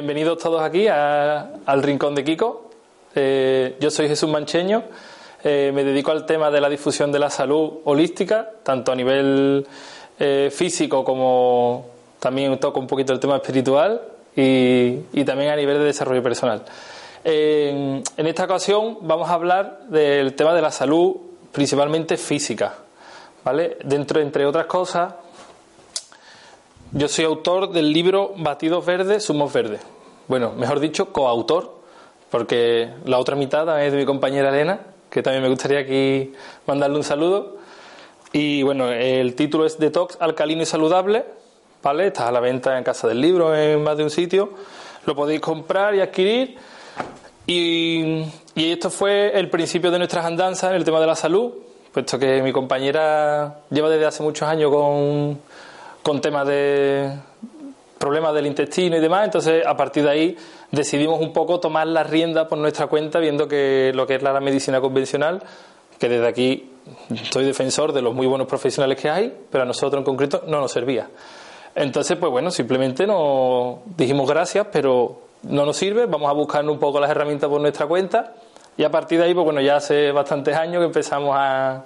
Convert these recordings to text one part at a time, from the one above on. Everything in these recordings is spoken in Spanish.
Bienvenidos todos aquí a- al Rincón de Kiko. Eh, yo soy Jesús Mancheño. Eh, me dedico al tema de la difusión de la salud holística, tanto a nivel eh, físico como también toco un poquito el tema espiritual y, también a nivel de desarrollo personal. En, en esta ocasión vamos a hablar del tema de la salud principalmente física. ¿vale? Dentro, entre otras cosas, yo soy autor del libro Batidos Verdes, Zumos Verdes. Bueno, mejor dicho, coautor, porque la otra mitad es de mi compañera Elena, que también me gustaría aquí mandarle un saludo. Y bueno, el título es Detox alcalino y saludable, ¿vale? Está a la venta en Casa del Libro, en más de un sitio. Lo podéis comprar y adquirir. Y, y esto fue el principio de nuestras andanzas en el tema de la salud, puesto que mi compañera lleva desde hace muchos años con, con temas de problemas del intestino y demás, entonces a partir de ahí decidimos un poco tomar las riendas por nuestra cuenta, viendo que lo que es la medicina convencional, que desde aquí soy defensor de los muy buenos profesionales que hay, pero a nosotros en concreto no nos servía. Entonces, pues bueno, simplemente nos dijimos gracias, pero no nos sirve, vamos a buscar un poco las herramientas por nuestra cuenta y a partir de ahí, pues bueno, ya hace bastantes años que empezamos a,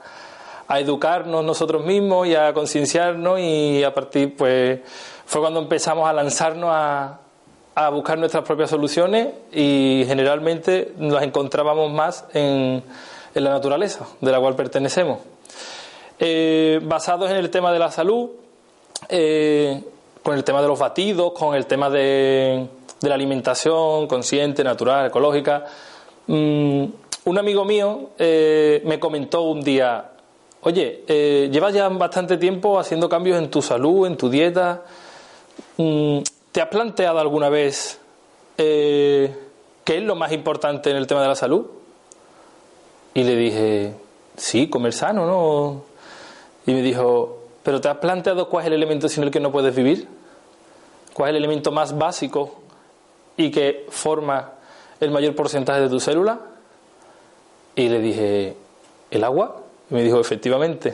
a educarnos nosotros mismos y a concienciarnos y a partir, pues fue cuando empezamos a lanzarnos a, a buscar nuestras propias soluciones y generalmente nos encontrábamos más en, en la naturaleza de la cual pertenecemos. Eh, basados en el tema de la salud, eh, con el tema de los batidos, con el tema de, de la alimentación consciente, natural, ecológica. Mm, un amigo mío eh, me comentó un día, oye, eh, llevas ya bastante tiempo haciendo cambios en tu salud, en tu dieta. Mm, ¿Te has planteado alguna vez eh, qué es lo más importante en el tema de la salud? Y le dije, sí, comer sano, ¿no? Y me dijo, ¿pero te has planteado cuál es el elemento sin el que no puedes vivir? ¿Cuál es el elemento más básico y que forma el mayor porcentaje de tu célula? Y le dije, ¿el agua? Me dijo, efectivamente.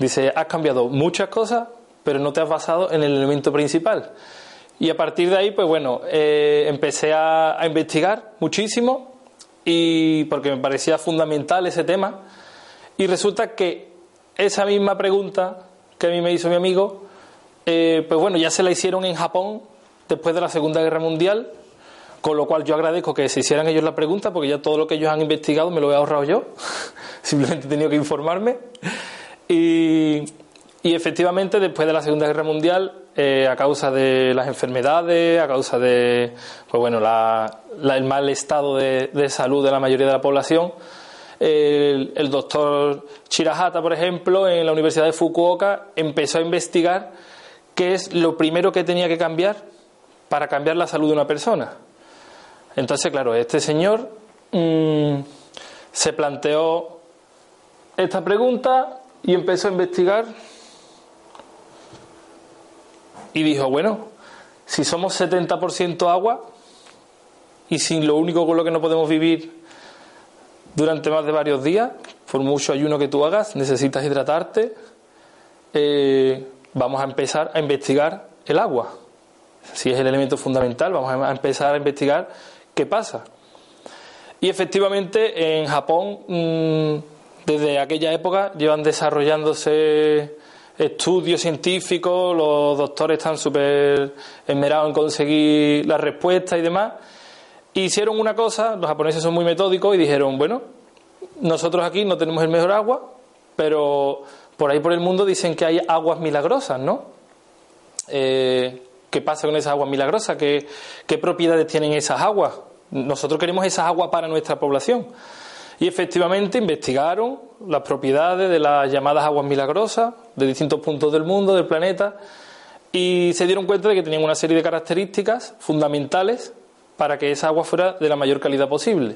Dice, has cambiado muchas cosas, pero no te has basado en el elemento principal. Y a partir de ahí, pues bueno, eh, empecé a, a investigar muchísimo y porque me parecía fundamental ese tema. Y resulta que esa misma pregunta que a mí me hizo mi amigo, eh, pues bueno, ya se la hicieron en Japón después de la Segunda Guerra Mundial, con lo cual yo agradezco que se hicieran ellos la pregunta, porque ya todo lo que ellos han investigado me lo he ahorrado yo, simplemente he tenido que informarme. Y, efectivamente, después de la Segunda Guerra Mundial, eh, a causa de las enfermedades, a causa de pues bueno, el mal estado de, salud de la mayoría de la población, el, doctor Chirahata, por ejemplo, en la Universidad de Fukuoka, empezó a investigar qué es lo primero que tenía que cambiar para cambiar la salud de una persona. Entonces, claro, este señor mm, se planteó esta pregunta y empezó a investigar y dijo, bueno, si somos 70% agua y si lo único con lo que no podemos vivir durante más de varios días, por mucho ayuno que tú hagas, necesitas hidratarte, eh, vamos a empezar a investigar el agua. Si es el elemento fundamental, vamos a empezar a investigar qué pasa. Y efectivamente en Japón, mm, desde aquella época, llevan desarrollándose estudios científicos, los doctores están súper esmerados en conseguir la respuesta y demás. Hicieron una cosa, los japoneses son muy metódicos y dijeron, bueno, nosotros aquí no tenemos el mejor agua, pero por ahí por el mundo dicen que hay aguas milagrosas, ¿no? Eh, ¿Qué pasa con esas aguas milagrosas? ¿Qué, ¿Qué propiedades tienen esas aguas? Nosotros queremos esas aguas para nuestra población. Y efectivamente investigaron las propiedades de las llamadas aguas milagrosas de distintos puntos del mundo, del planeta, y se dieron cuenta de que tenían una serie de características fundamentales para que esa agua fuera de la mayor calidad posible.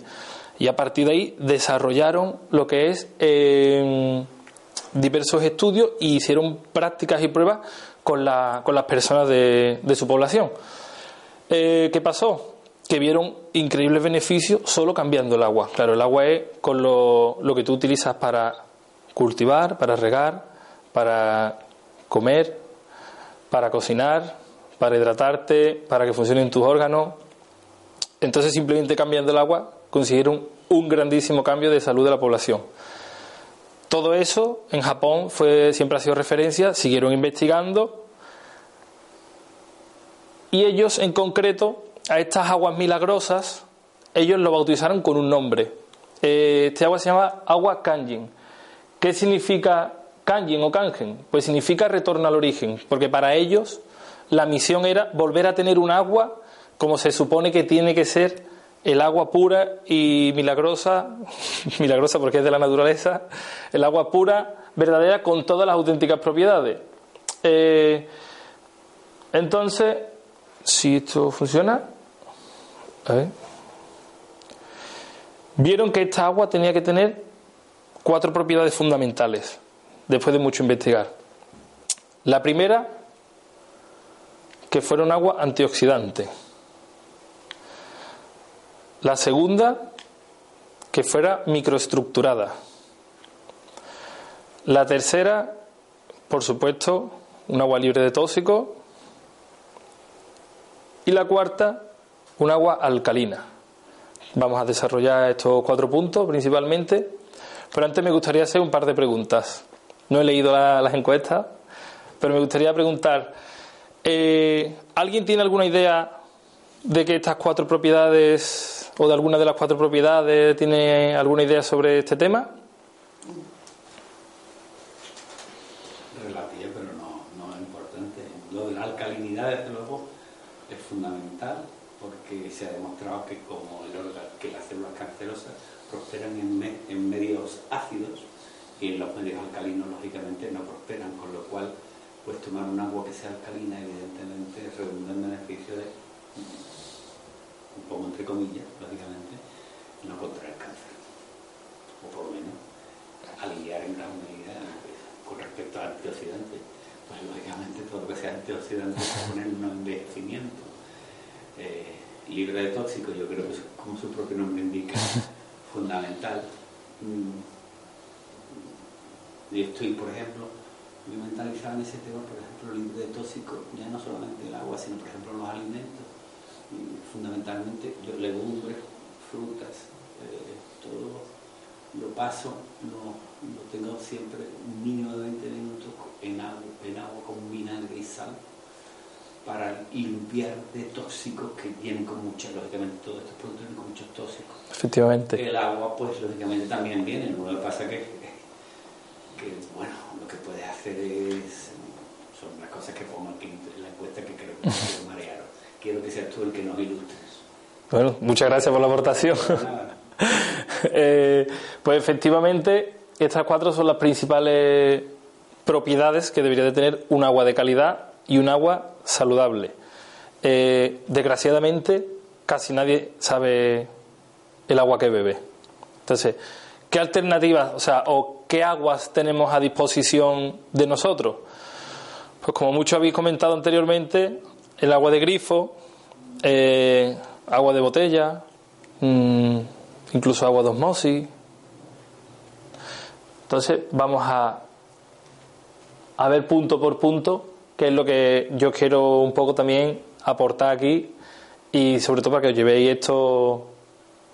Y a partir de ahí desarrollaron lo que es eh, diversos estudios y hicieron prácticas y pruebas con, la, con las personas de, de su población. Eh, ¿Qué pasó? Que vieron increíbles beneficios solo cambiando el agua. Claro, el agua es con lo, lo que tú utilizas para cultivar, para regar, para comer, para cocinar, para hidratarte, para que funcionen tus órganos. Entonces, simplemente cambiando el agua, consiguieron un grandísimo cambio de salud de la población. Todo eso en Japón fue, siempre ha sido referencia, siguieron investigando y ellos en concreto a estas aguas milagrosas, ellos lo bautizaron con un nombre. Eh, este agua se llama agua kanjin. ¿Qué significa kanjin o kangen? Pues significa retorno al origen, porque para ellos la misión era volver a tener un agua como se supone que tiene que ser el agua pura y milagrosa, milagrosa porque es de la naturaleza, el agua pura, verdadera, con todas las auténticas propiedades. Eh, entonces, si esto funciona, vieron que esta agua tenía que tener cuatro propiedades fundamentales, después de mucho investigar. La primera, que fuera un agua antioxidante. La segunda, que fuera microestructurada. La tercera, por supuesto, un agua libre de tóxicos. Y la cuarta, un agua alcalina. Vamos a desarrollar estos cuatro puntos principalmente, pero antes me gustaría hacer un par de preguntas. No he leído la- las encuestas, pero me gustaría preguntar, eh, ¿alguien tiene alguna idea de que estas cuatro propiedades o de alguna de las cuatro propiedades tiene alguna idea sobre este tema? relativa, pero no, no es importante. Lo de la alcalinidad, desde luego, es fundamental porque se ha demostrado que como el orga- que las células cancerosas prosperan en, me- en medios ácidos y los medios alcalinos, lógicamente, no prosperan, con lo cual, pues tomar un agua que sea alcalina, evidentemente, redunda en beneficio de, un poco entre comillas, lógicamente, no contraer cáncer. O por lo menos aliviar en gran medida con respecto a antioxidantes. Pues lógicamente todo lo que sea antioxidante es poner un envejecimiento eh, libre de tóxicos, yo creo que es, como su propio nombre indica, fundamental. Mm. Yo estoy, por ejemplo, muy mentalizado en ese tema, por ejemplo, libre de tóxicos, ya no solamente el agua, sino por ejemplo los alimentos, y fundamentalmente yo- legumbres, frutas, eh, todo lo paso, lo, lo tengo siempre un mínimo de 20 minutos en agua, en agua con vinagre y sal para limpiar de tóxicos que vienen con mucha, lógicamente todos estos productos vienen con muchos tóxicos. Efectivamente. El agua, pues lógicamente también viene, lo que pasa que, que bueno, lo que puedes hacer es, son las cosas que pongo aquí en la encuesta que creo que me marearon. Quiero que seas tú el que nos ilustres. Bueno, muchas gracias por la aportación. Eh, pues efectivamente, estas cuatro son las principales propiedades que debería de tener un agua de calidad y un agua saludable. Eh, desgraciadamente, casi nadie sabe el agua que bebe. Entonces, ¿qué alternativas, o sea, o qué aguas tenemos a disposición de nosotros? Pues como muchos habéis comentado anteriormente, el agua de grifo, eh, agua de botella, mm, incluso agua de osmosis. Entonces vamos a, a ver punto por punto qué es lo que yo quiero un poco también aportar aquí y sobre todo para que os llevéis esto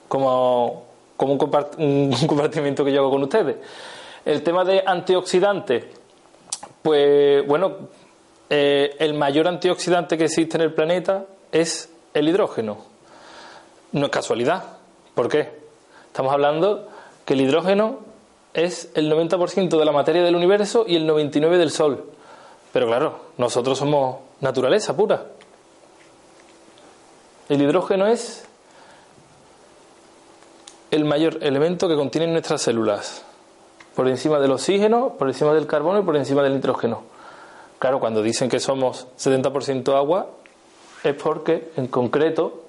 como, como un, compart- un compartimiento que yo hago con ustedes. El tema de antioxidantes, pues bueno, eh, el mayor antioxidante que existe en el planeta es el hidrógeno. no es casualidad. ¿Por qué? Estamos hablando que el hidrógeno es el 90% de la materia del universo y el 99% del Sol. Pero claro, nosotros somos naturaleza pura. El hidrógeno es el mayor elemento que contienen nuestras células, por encima del oxígeno, por encima del carbono y por encima del nitrógeno. Claro, cuando dicen que somos 70% agua, es porque en concreto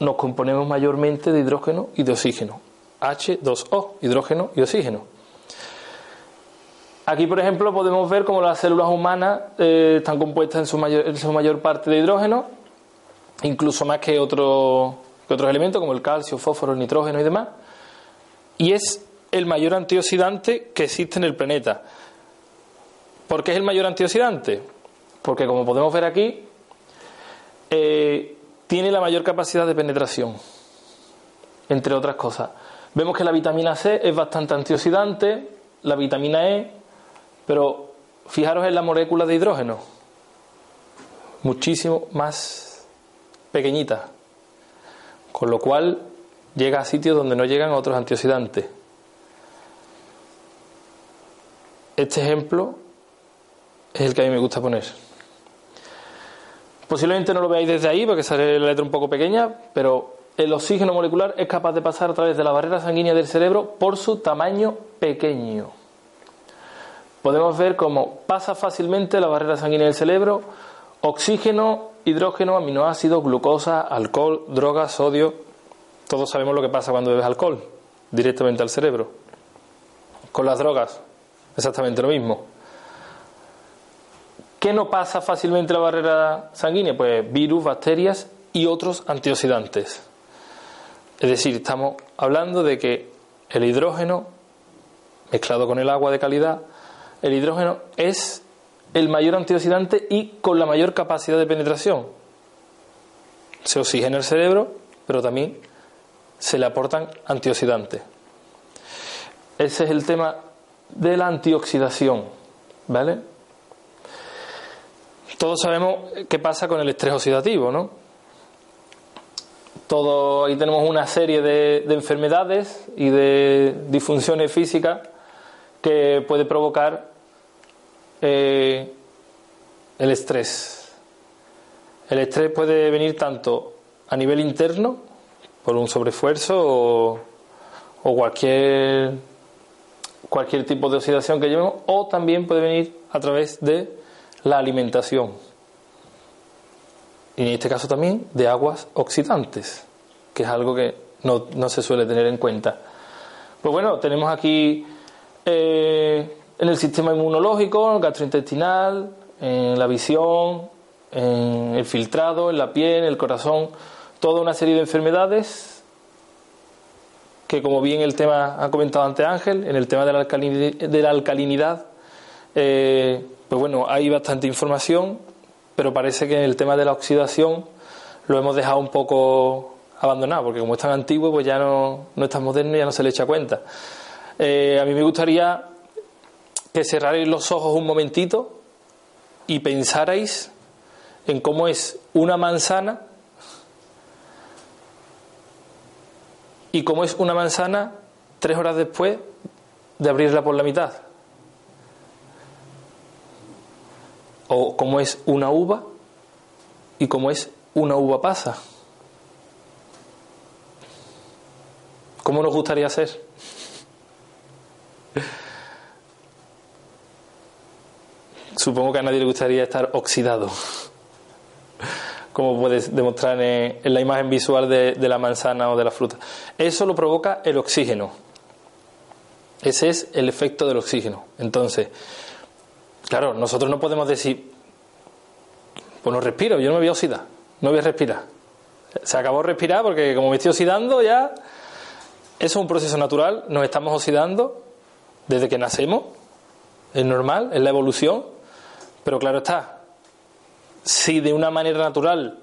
nos componemos mayormente de hidrógeno y de oxígeno. H2O, hidrógeno y oxígeno. Aquí, por ejemplo, podemos ver cómo las células humanas eh, están compuestas en su, mayor, en su mayor parte de hidrógeno, incluso más que, otro, que otros elementos como el calcio, fósforo, el nitrógeno y demás. Y es el mayor antioxidante que existe en el planeta. ¿Por qué es el mayor antioxidante? Porque, como podemos ver aquí, eh, tiene la mayor capacidad de penetración, entre otras cosas. Vemos que la vitamina C es bastante antioxidante, la vitamina E pero fijaros en la molécula de hidrógeno, muchísimo más pequeñita, con lo cual llega a sitios donde no llegan otros antioxidantes. Este ejemplo es el que a mí me gusta poner. Posiblemente no lo veáis desde ahí porque sale la letra un poco pequeña, pero el oxígeno molecular es capaz de pasar a través de la barrera sanguínea del cerebro por su tamaño pequeño podemos ver cómo pasa fácilmente la barrera sanguínea del cerebro, oxígeno, hidrógeno, aminoácidos, glucosa, alcohol, drogas, sodio. Todos sabemos lo que pasa cuando bebes alcohol, directamente al cerebro. Con las drogas, exactamente lo mismo. ¿Qué no pasa fácilmente la barrera sanguínea? Pues virus, bacterias y otros antioxidantes. Es decir, estamos hablando de que el hidrógeno mezclado con el agua de calidad el hidrógeno es el mayor antioxidante y con la mayor capacidad de penetración. Se oxigena el cerebro, pero también se le aportan antioxidantes. Ese es el tema de la antioxidación, ¿vale? Todos sabemos qué pasa con el estrés oxidativo, ¿no? Todo, ahí tenemos una serie de, de enfermedades y de disfunciones físicas que puede provocar eh, el estrés. El estrés puede venir tanto a nivel interno, por un sobreesfuerzo o, cualquier, cualquier tipo de oxidación que llevemos, o también puede venir a través de la alimentación. Y en este caso también de aguas oxidantes, que es algo que no, no se suele tener en cuenta. Pues bueno, tenemos aquí eh, en el sistema inmunológico, gastrointestinal, en la visión, en el filtrado, en la piel, en el corazón, toda una serie de enfermedades que, como bien el tema ha comentado antes Ángel, en el tema de la alcalinidad, de la alcalinidad eh, pues bueno, hay bastante información, pero parece que en el tema de la oxidación lo hemos dejado un poco abandonado, porque como es tan antiguo, pues ya no, no es tan moderno y ya no se le echa cuenta. Eh, a mí me gustaría que cerrarais los ojos un momentito y pensarais en cómo es una manzana y cómo es una manzana tres horas después de abrirla por la mitad. O cómo es una uva y cómo es una uva pasa. ¿Cómo nos gustaría ser? Supongo que a nadie le gustaría estar oxidado, como puedes demostrar en, la imagen visual de, la manzana o de la fruta. Eso lo provoca el oxígeno. Ese es el efecto del oxígeno. Entonces, claro, nosotros no podemos decir, pues no respiro, yo no me voy a oxidar, no voy a respirar. Se acabó respirar porque como me estoy oxidando ya, eso es un proceso natural, nos estamos oxidando desde que nacemos, es normal, es la evolución, pero claro está, si de una manera natural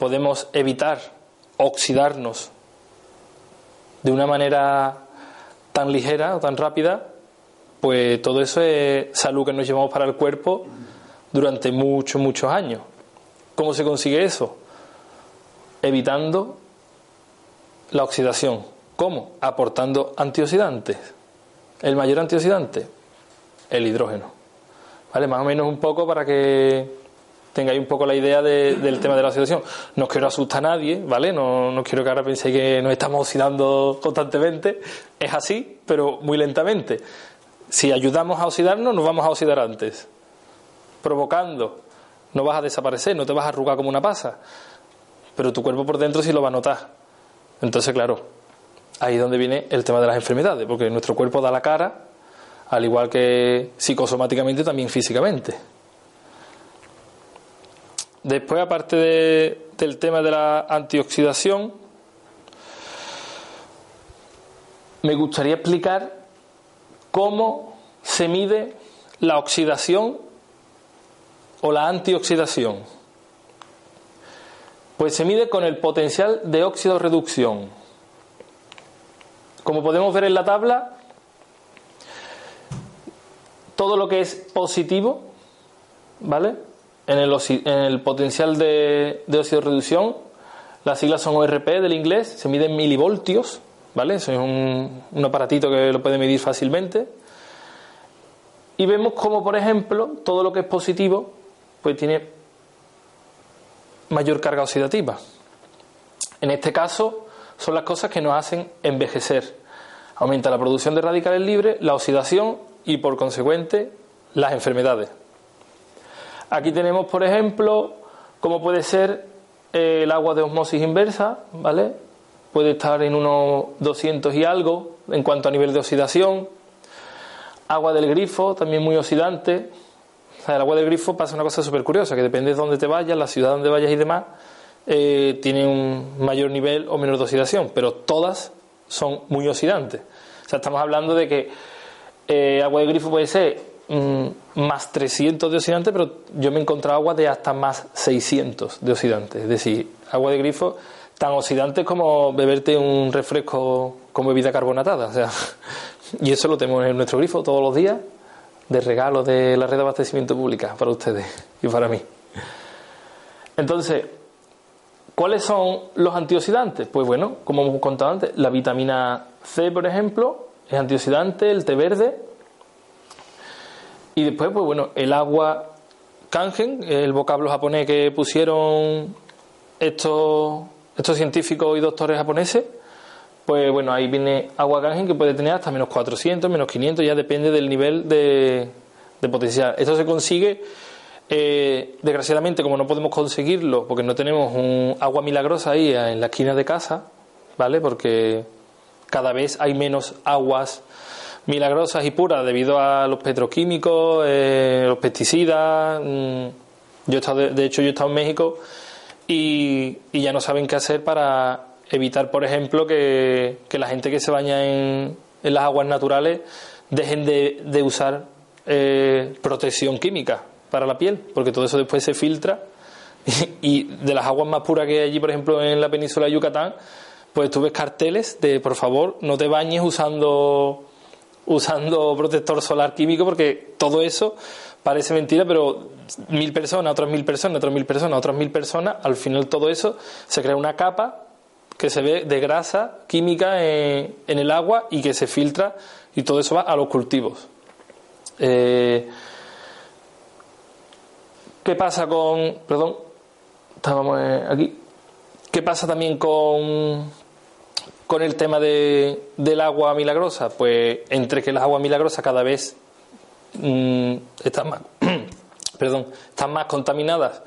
podemos evitar oxidarnos de una manera tan ligera o tan rápida, pues todo eso es salud que nos llevamos para el cuerpo durante muchos, muchos años. ¿Cómo se consigue eso? evitando la oxidación. ¿Cómo? Aportando antioxidantes. ¿El mayor antioxidante? El hidrógeno. ¿Vale? Más o menos un poco para que tengáis un poco la idea de- del tema de la oxidación. No quiero asustar a nadie, ¿vale? No, no quiero que ahora penséis que nos estamos oxidando constantemente. Es así, pero muy lentamente. Si ayudamos a oxidarnos, nos vamos a oxidar antes. Provocando, no vas a desaparecer, no te vas a arrugar como una pasa. Pero tu cuerpo por dentro sí lo va a notar. Entonces, claro, ahí es donde viene el tema de las enfermedades, porque nuestro cuerpo da la cara, al igual que psicosomáticamente, también físicamente. Después, aparte de- del tema de la antioxidación, me gustaría explicar cómo se mide la oxidación o la antioxidación. Pues se mide con el potencial de óxido reducción. Como podemos ver en la tabla, todo lo que es positivo, ¿vale? En el, potencial de, de óxido reducción, las siglas son ORP del inglés, se mide en milivoltios, ¿vale? Eso es un, un aparatito que lo puede medir fácilmente. Y vemos como, por ejemplo, todo lo que es positivo, pues tiene mayor carga oxidativa. En este caso, son las cosas que nos hacen envejecer. Aumenta la producción de radicales libres, la oxidación y, por consecuente, las enfermedades. Aquí tenemos, por ejemplo, cómo puede ser eh, el agua de osmosis inversa, ¿vale? Puede estar en unos 200 y algo en cuanto a nivel de oxidación. Agua del grifo, también muy oxidante. O sea, el agua del grifo pasa una cosa súper curiosa, que depende de dónde te vayas, la ciudad donde vayas y demás, eh, tiene un mayor nivel o menor de oxidación, pero todas son muy oxidantes. O sea, estamos hablando de que eh, agua de grifo puede ser mm, más 300 de oxidante, pero yo me he encontrado agua de hasta más 600 de oxidante. Es decir, agua de grifo tan oxidante como beberte un refresco con bebida carbonatada. O sea, y eso lo tenemos en nuestro grifo todos los días de regalo de la red de abastecimiento pública para ustedes y para mí. Entonces, ¿cuáles son los antioxidantes? Pues bueno, como hemos contado antes, la vitamina C, por ejemplo, es antioxidante, el té verde. Y después, pues bueno, el agua kangen, el vocablo japonés que pusieron estos, estos científicos y doctores japoneses, pues bueno, ahí viene agua kangen que puede tener hasta menos 400, menos 500, ya depende del nivel de, de potencial. Esto se consigue, eh, desgraciadamente, como no podemos conseguirlo, porque no tenemos un agua milagrosa ahí en la esquina de casa, ¿vale? Porque cada vez hay menos aguas milagrosas y puras debido a los petroquímicos, eh, los pesticidas. mm. Yo he estado, de, hecho, yo he estado en México y, y ya no saben qué hacer para evitar, por ejemplo, que, la gente que se baña en, las aguas naturales dejen de, de usar eh, protección química para la piel, porque todo eso después se filtra y de las aguas más puras que hay allí, por ejemplo, en la península de Yucatán, pues tú ves carteles de por favor no te bañes usando usando protector solar químico porque todo eso parece mentira, pero mil personas, otras mil personas, otras mil personas, otras mil personas, al final todo eso se crea una capa que se ve de grasa química en, el agua y que se filtra y todo eso va a los cultivos. Eh, ¿Qué pasa con... Perdón, estábamos eh, aquí. ¿Qué pasa también con, con el tema de, del agua milagrosa? Pues entre que las aguas milagrosas cada vez mm, están más, perdón, están más contaminadas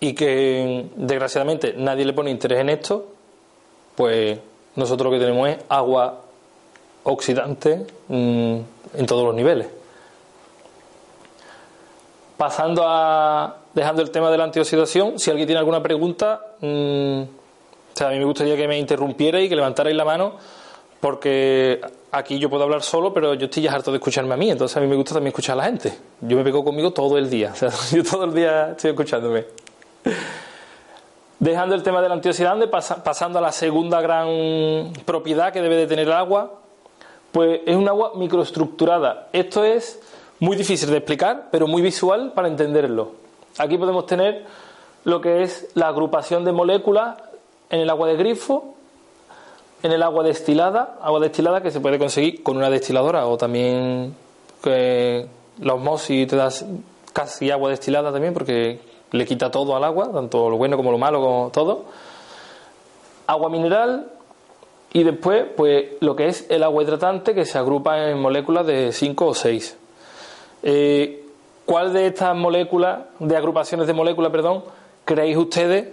y que desgraciadamente nadie le pone interés en esto, pues nosotros lo que tenemos es agua oxidante mm, en todos los niveles. Pasando a. dejando el tema de la antioxidación, si alguien tiene alguna pregunta, mm, sea, a mí me gustaría que me interrumpiera y que levantarais la mano, porque aquí yo puedo hablar solo, pero yo estoy ya harto de escucharme a mí, entonces a mí me gusta también escuchar a la gente. Yo me pego conmigo todo el día, o sea, yo todo el día estoy escuchándome. Dejando el tema del antioxidante, pasa- pasando a la segunda gran propiedad que debe de tener el agua, pues es un agua microestructurada. Esto es muy difícil de explicar, pero muy visual para entenderlo. Aquí podemos tener lo que es la agrupación de moléculas en el agua de grifo, en el agua destilada, agua destilada que se puede conseguir con una destiladora o también que la osmosis te das casi agua destilada también porque le quita todo al agua, tanto lo bueno como lo malo, como todo. Agua mineral y después pues lo que es el agua hidratante que se agrupa en moléculas de 5 o 6. Eh, ¿Cuál de estas moléculas, de agrupaciones de moléculas, perdón, creéis ustedes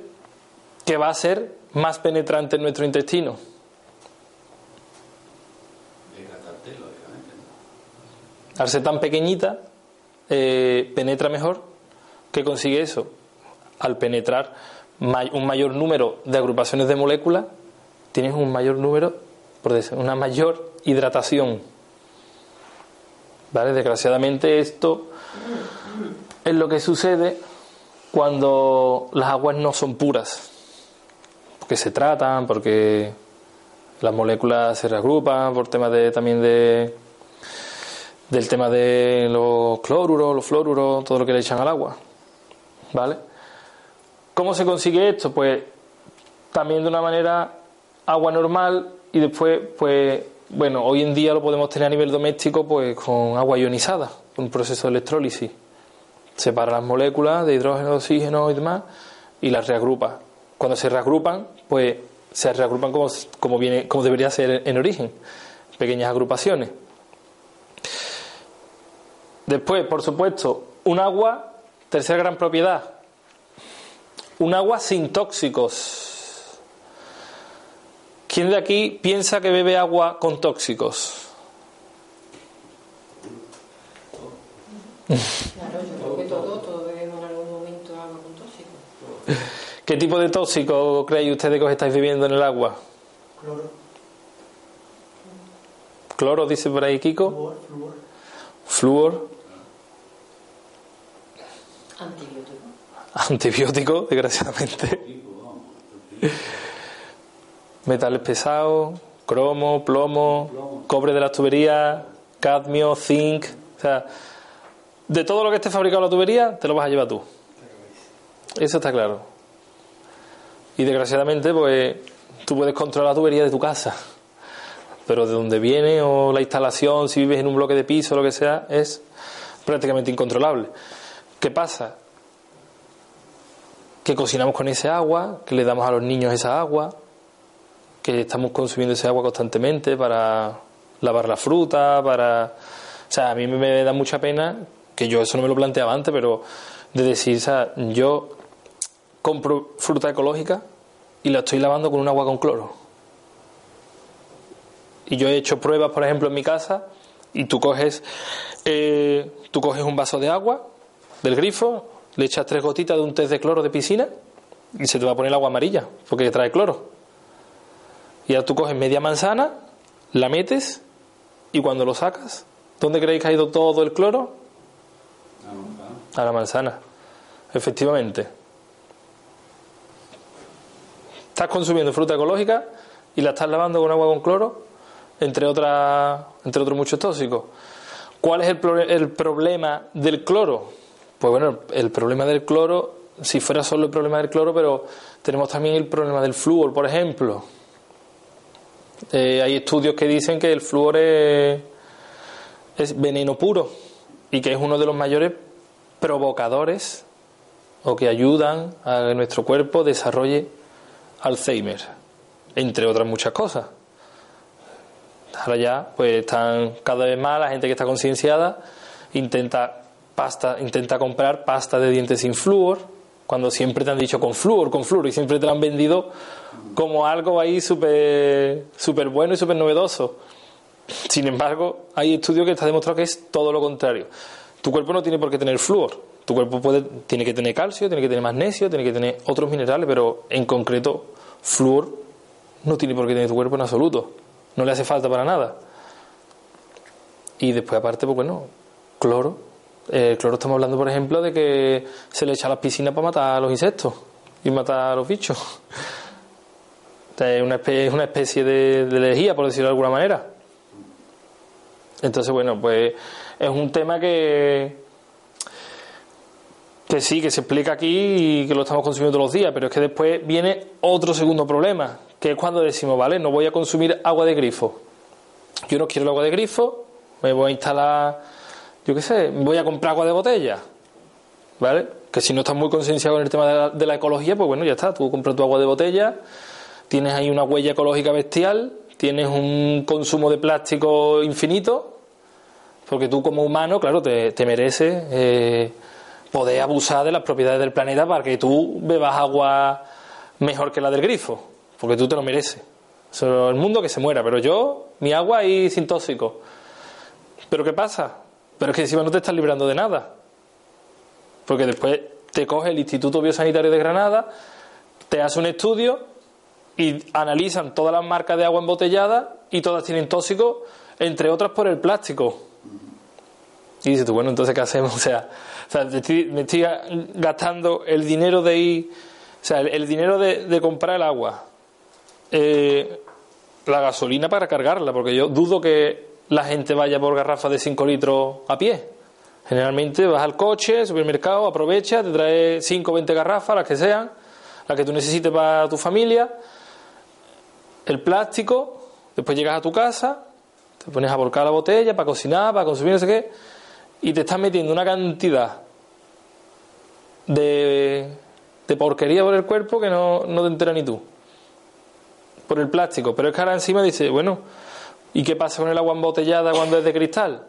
que va a ser más penetrante en nuestro intestino? Al ser tan pequeñita, eh, penetra mejor. ¿Qué consigue eso? Al penetrar un mayor número de agrupaciones de moléculas, tienes un mayor número, por decir, una mayor hidratación. ¿Vale? Desgraciadamente esto es lo que sucede cuando las aguas no son puras. Porque se tratan, porque las moléculas se reagrupan, por temas de, también de, del tema de los cloruros, los fluoruros, todo lo que le echan al agua. ¿Vale? ¿Cómo se consigue esto? Pues también de una manera agua normal y después, pues, bueno, hoy en día lo podemos tener a nivel doméstico pues con agua ionizada, un proceso de electrólisis. Separa las moléculas de hidrógeno, oxígeno y demás y las reagrupa. Cuando se reagrupan, pues se reagrupan como, como, viene, como debería ser en origen, pequeñas agrupaciones. Después, por supuesto, un agua, tercera gran propiedad, un agua sin tóxicos. ¿Quién de aquí piensa que bebe agua con tóxicos? Claro, yo creo que todo, todo bebemos en algún momento agua con tóxico. ¿Qué tipo de tóxico creéis ustedes que os estáis viviendo en el agua? Cloro, ¿Cloro, dice por ahí Kiko? flúor, flúor. ¿Flúor? Antibiótico. ¿Antibiótico, desgraciadamente? Metales pesados, cromo, plomo, cobre de las tuberías, cadmio, zinc. O sea, de todo lo que esté fabricado en la tubería, te lo vas a llevar tú. Eso está claro. Y desgraciadamente, pues tú puedes controlar la tubería de tu casa. Pero de donde viene o la instalación, si vives en un bloque de piso o lo que sea, es prácticamente incontrolable. ¿Qué pasa? Que cocinamos con ese agua, que le damos a los niños esa agua, que estamos consumiendo ese agua constantemente para lavar la fruta, para... O sea, a mí me da mucha pena, que yo eso no me lo planteaba antes, pero de decir, o sea, yo compro fruta ecológica y la estoy lavando con un agua con cloro. Y yo he hecho pruebas, por ejemplo, en mi casa, y tú coges, eh, tú coges un vaso de agua del grifo, le echas tres gotitas de un test de cloro de piscina y se te va a poner el agua amarilla, porque trae cloro. Y ahora tú coges media manzana, la metes y cuando lo sacas, ¿dónde creéis que ha ido todo el cloro? A la manzana, efectivamente. Estás consumiendo fruta ecológica y la estás lavando con agua con cloro, entre, otras, entre otros muchos tóxicos. ¿Cuál es el, pro- el problema del cloro? Pues bueno, el problema del cloro, si fuera solo el problema del cloro, pero tenemos también el problema del flúor, por ejemplo. Eh, hay estudios que dicen que el flúor es, es veneno puro y que es uno de los mayores provocadores o que ayudan a que nuestro cuerpo desarrolle Alzheimer, entre otras muchas cosas. Ahora ya, pues están cada vez más la gente que está concienciada intenta pasta, intenta comprar pasta de dientes sin flúor, cuando siempre te han dicho con flúor, con flúor, y siempre te lo han vendido como algo ahí súper súper bueno y súper novedoso. Sin embargo, hay estudios que está demostrado que es todo lo contrario. Tu cuerpo no tiene por qué tener flúor. Tu cuerpo puede, tiene que tener calcio, tiene que tener magnesio, tiene que tener otros minerales, pero en concreto, flúor no tiene por qué tener tu cuerpo en absoluto. No le hace falta para nada. Y después, aparte, pues bueno, cloro. Eh, El cloro estamos hablando, por ejemplo, de que se le echa a las piscinas para matar a los insectos y matar a los bichos. Es una especie, es una especie de, de por decirlo de alguna manera. Entonces, bueno, pues es un tema que Que sí, que se explica aquí y que lo estamos consumiendo todos los días, pero es que después viene otro segundo problema, que es cuando decimos, vale, no voy a consumir agua de grifo. Yo no quiero el agua de grifo, me voy a instalar, yo qué sé, voy a comprar agua de botella. ¿Vale? Que si no estás muy concienciado con el tema de la, de la ecología, pues bueno, ya está, tú compras tu agua de botella, tienes ahí una huella ecológica bestial, tienes un consumo de plástico infinito, porque tú como humano, claro, te, te mereces eh, poder abusar de las propiedades del planeta para que tú bebas agua mejor que la del grifo, porque tú te lo mereces. Eso, el mundo que se muera, pero yo, mi agua ahí sin tóxico. ¿Pero qué pasa? Pero es que encima no te estás librando de nada. Porque después te coge el Instituto Biosanitario de Granada, te hace un estudio y analizan todas las marcas de agua embotellada y todas tienen tóxicos, entre otras por el plástico. Y dices tú, bueno, entonces ¿qué hacemos? O sea, o me, estoy, me estoy gastando el dinero de ir, o sea, el, dinero de, comprar el agua, eh, la gasolina para cargarla, porque yo dudo que la gente vaya por garrafas de 5 litros a pie. Generalmente vas al coche, supermercado, aprovecha, te trae 5 o 20 garrafas, las que sean, las que tú necesites para tu familia, el plástico, después llegas a tu casa, te pones a volcar la botella para cocinar, para consumir no sé qué, y te estás metiendo una cantidad de, de porquería por el cuerpo que no, no te enteras ni tú. Por el plástico. Pero es que ahora encima dice, bueno, ¿y qué pasa con el agua embotellada cuando es de cristal?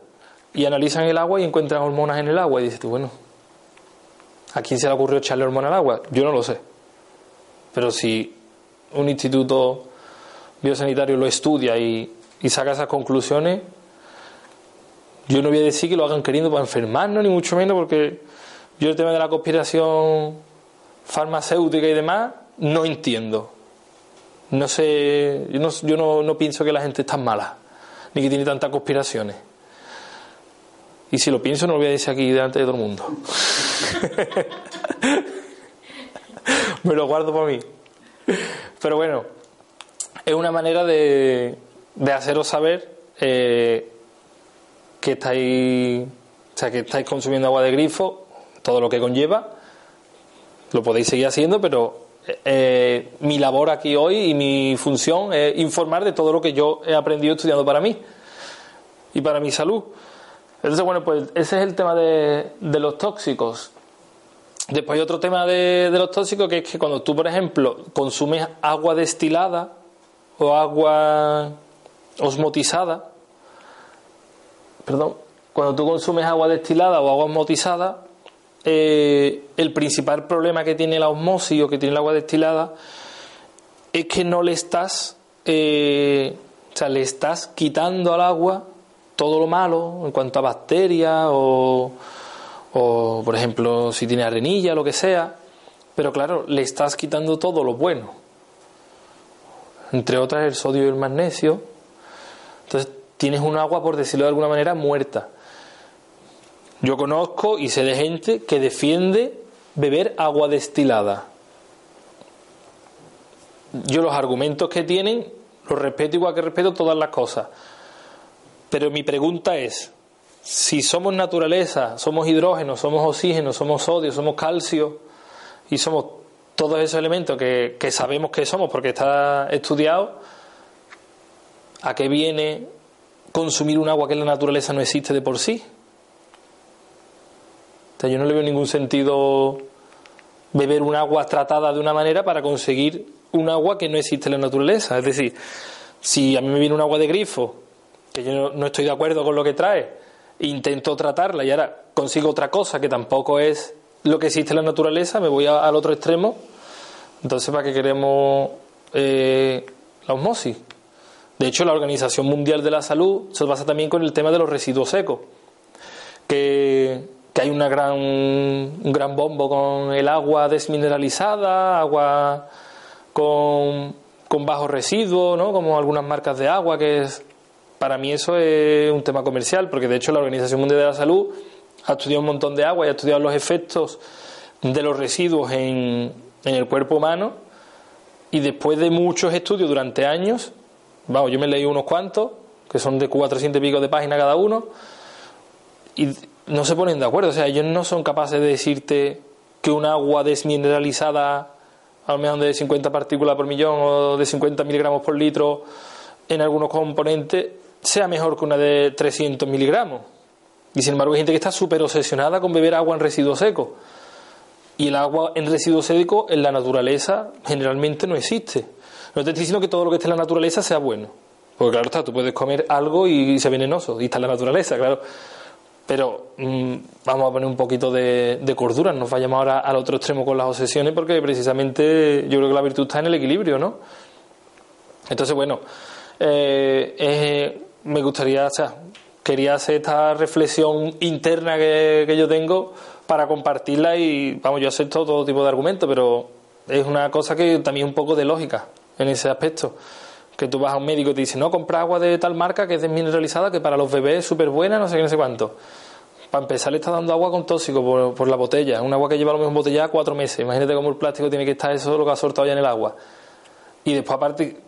Y analizan el agua y encuentran hormonas en el agua. Y dices tú, bueno, ¿a quién se le ocurrió echarle hormona al agua? Yo no lo sé. Pero si un instituto biosanitario lo estudia y, y saca esas conclusiones, yo no voy a decir que lo hagan queriendo para enfermarnos, ni mucho menos, porque yo el tema de la conspiración farmacéutica y demás no entiendo. No sé, yo no, yo no, no pienso que la gente es tan mala, ni que tiene tantas conspiraciones. Y si lo pienso, no lo voy a decir aquí delante de todo el mundo. Me lo guardo para mí. Pero bueno, es una manera de, de haceros saber eh, que estáis, o sea, que estáis consumiendo agua de grifo, todo lo que conlleva. Lo podéis seguir haciendo, pero eh, mi labor aquí hoy y mi función es informar de todo lo que yo he aprendido estudiando para mí y para mi salud. Entonces, bueno, pues ese es el tema de, de los tóxicos. Después hay otro tema de, de, los tóxicos que es que cuando tú, por ejemplo, consumes agua destilada o agua osmotizada, perdón, cuando tú consumes agua destilada o agua osmotizada, eh, el principal problema que tiene la osmosis o que tiene el agua destilada es que no le estás, eh, o sea, le estás quitando al agua todo lo malo en cuanto a bacterias o, o, por ejemplo, si tiene arenilla, lo que sea, pero claro, le estás quitando todo lo bueno, entre otras el sodio y el magnesio. Entonces tienes un agua, por decirlo de alguna manera, muerta. Yo conozco y sé de gente que defiende beber agua destilada. Yo los argumentos que tienen los respeto igual que respeto todas las cosas. Pero mi pregunta es, si somos naturaleza, somos hidrógeno, somos oxígeno, somos sodio, somos calcio y somos todos esos elementos que, que sabemos que somos porque está estudiado, ¿a qué viene consumir un agua que en la naturaleza no existe de por sí? O sea, yo no le veo ningún sentido beber un agua tratada de una manera para conseguir un agua que no existe en la naturaleza. Es decir, si a mí me viene un agua de grifo, que yo no estoy de acuerdo con lo que trae, intento tratarla y ahora consigo otra cosa que tampoco es lo que existe en la naturaleza, me voy al otro extremo. Entonces, ¿para qué queremos eh, la osmosis? De hecho, la Organización Mundial de la Salud se basa también con el tema de los residuos secos, que, que hay una gran, un gran bombo con el agua desmineralizada, agua con, con bajos residuos, ¿no? como algunas marcas de agua, que es, para mí eso es un tema comercial, porque de hecho la Organización Mundial de la Salud ha estudiado un montón de agua y ha estudiado los efectos de los residuos en, en el cuerpo humano y después de muchos estudios durante años, vamos, yo me leí unos cuantos, que son de 400 y pico de páginas cada uno, y no se ponen de acuerdo, o sea, ellos no son capaces de decirte que un agua desmineralizada, a lo mejor de 50 partículas por millón o de 50 miligramos por litro en algunos componentes, sea mejor que una de 300 miligramos. Y sin embargo hay gente que está súper obsesionada con beber agua en residuo seco. Y el agua en residuo seco en la naturaleza generalmente no existe. No te estoy diciendo que todo lo que esté en la naturaleza sea bueno. Porque claro está, tú puedes comer algo y sea venenoso, y está en la naturaleza, claro. Pero mm, vamos a poner un poquito de, cordura, no vayamos ahora al otro extremo con las obsesiones, porque precisamente yo creo que la virtud está en el equilibrio, ¿no? Entonces, bueno, eh, me gustaría, o sea, quería hacer esta reflexión interna que, que yo tengo para compartirla y, vamos, yo acepto todo tipo de argumentos, pero es una cosa que también un poco de lógica en ese aspecto. Que tú vas a un médico y te dice, no, compra agua de tal marca que es desmineralizada, que para los bebés es súper buena, no sé qué, no sé cuánto. Para empezar, le está dando agua con tóxico por, por la botella. Un agua que lleva lo mismo botella cuatro meses. Imagínate cómo el plástico tiene que estar eso lo que ha soltado ya en el agua. Y después, aparte,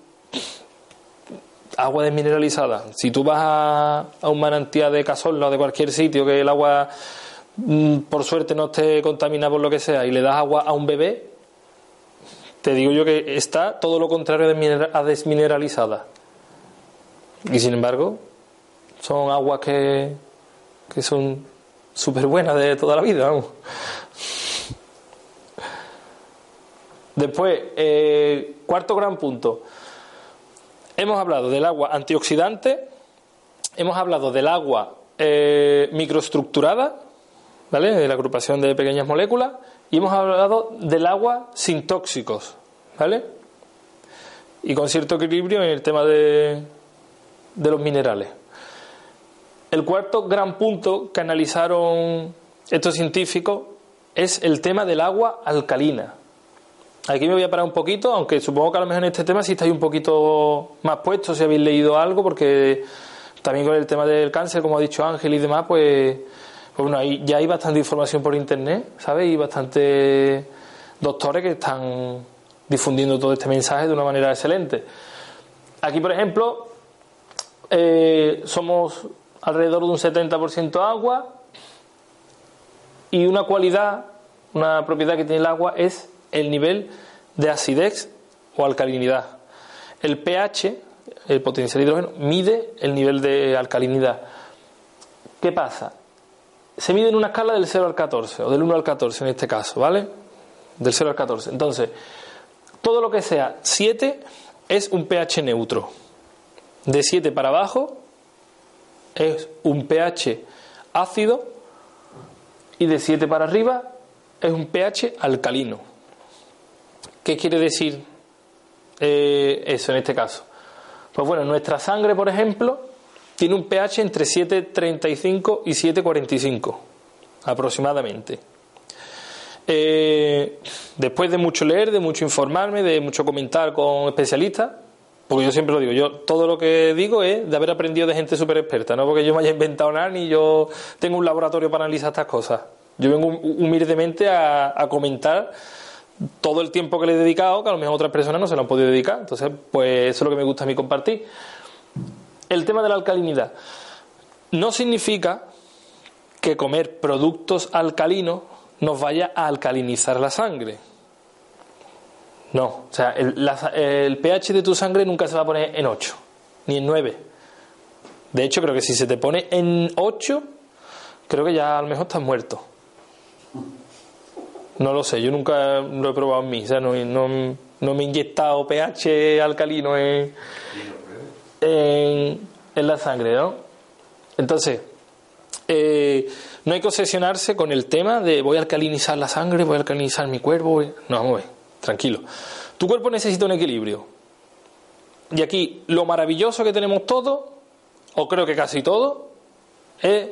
agua desmineralizada. Si tú vas a, a un manantial de Casolno o de cualquier sitio que el agua, mm, por suerte, no esté contaminada por lo que sea, y le das agua a un bebé, te digo yo que está todo lo contrario a desmineralizada. Y sin embargo, son aguas que, que son súper buenas de toda la vida, vamos. Después, eh, cuarto gran punto. Hemos hablado del agua antioxidante, hemos hablado del agua eh, microestructurada, ¿vale? De la agrupación de pequeñas moléculas, y hemos hablado del agua sin tóxicos, ¿vale? Y con cierto equilibrio en el tema de, de los minerales. El cuarto gran punto que analizaron estos científicos es el tema del agua alcalina. Aquí me voy a parar un poquito, aunque supongo que a lo mejor en este tema sí estáis un poquito más puestos, si habéis leído algo, porque también con el tema del cáncer, como ha dicho Ángel y demás, pues pues bueno, ahí ya hay bastante información por internet, ¿sabes? Y bastantes doctores que están difundiendo todo este mensaje de una manera excelente. Aquí, por ejemplo, eh, somos alrededor de un 70% agua y una cualidad, una propiedad que tiene el agua es el nivel de acidez o alcalinidad. El pH, el potencial hidrógeno, mide el nivel de alcalinidad. ¿Qué pasa? Se mide en una escala del 0 al 14, o del 1 al 14 en este caso, ¿vale? Del 0 al 14. Entonces, todo lo que sea 7 es un pH neutro. De 7 para abajo es un pH ácido y de 7 para arriba es un pH alcalino. ¿Qué quiere decir eh, eso en este caso? Pues bueno, nuestra sangre, por ejemplo, tiene un pH entre 7,35 y 7,45 aproximadamente. Eh, después de mucho leer, de mucho informarme, de mucho comentar con especialistas, porque yo siempre lo digo, yo todo lo que digo es de haber aprendido de gente súper experta, no porque yo me haya inventado nada ni yo tengo un laboratorio para analizar estas cosas. Yo vengo humildemente a, a comentar todo el tiempo que le he dedicado, que a lo mejor otras personas no se lo han podido dedicar. Entonces, pues eso es lo que me gusta a mí compartir el tema de la alcalinidad. No significa que comer productos alcalinos nos vaya a alcalinizar la sangre. No, o sea, el, pH de tu sangre nunca se va a poner en 8, ni en 9. De hecho, creo que si se te pone en 8, creo que ya a lo mejor estás muerto. No lo sé, yo nunca lo he probado en mí, o sea, no, no me he inyectado pH alcalino en, en, la sangre, ¿no? Entonces, eh, no hay que obsesionarse con el tema de voy a alcalinizar la sangre, voy a alcalinizar mi cuerpo. No, vamos a ver, tranquilo. Tu cuerpo necesita un equilibrio. Y aquí lo maravilloso que tenemos todos, o creo que casi todo, es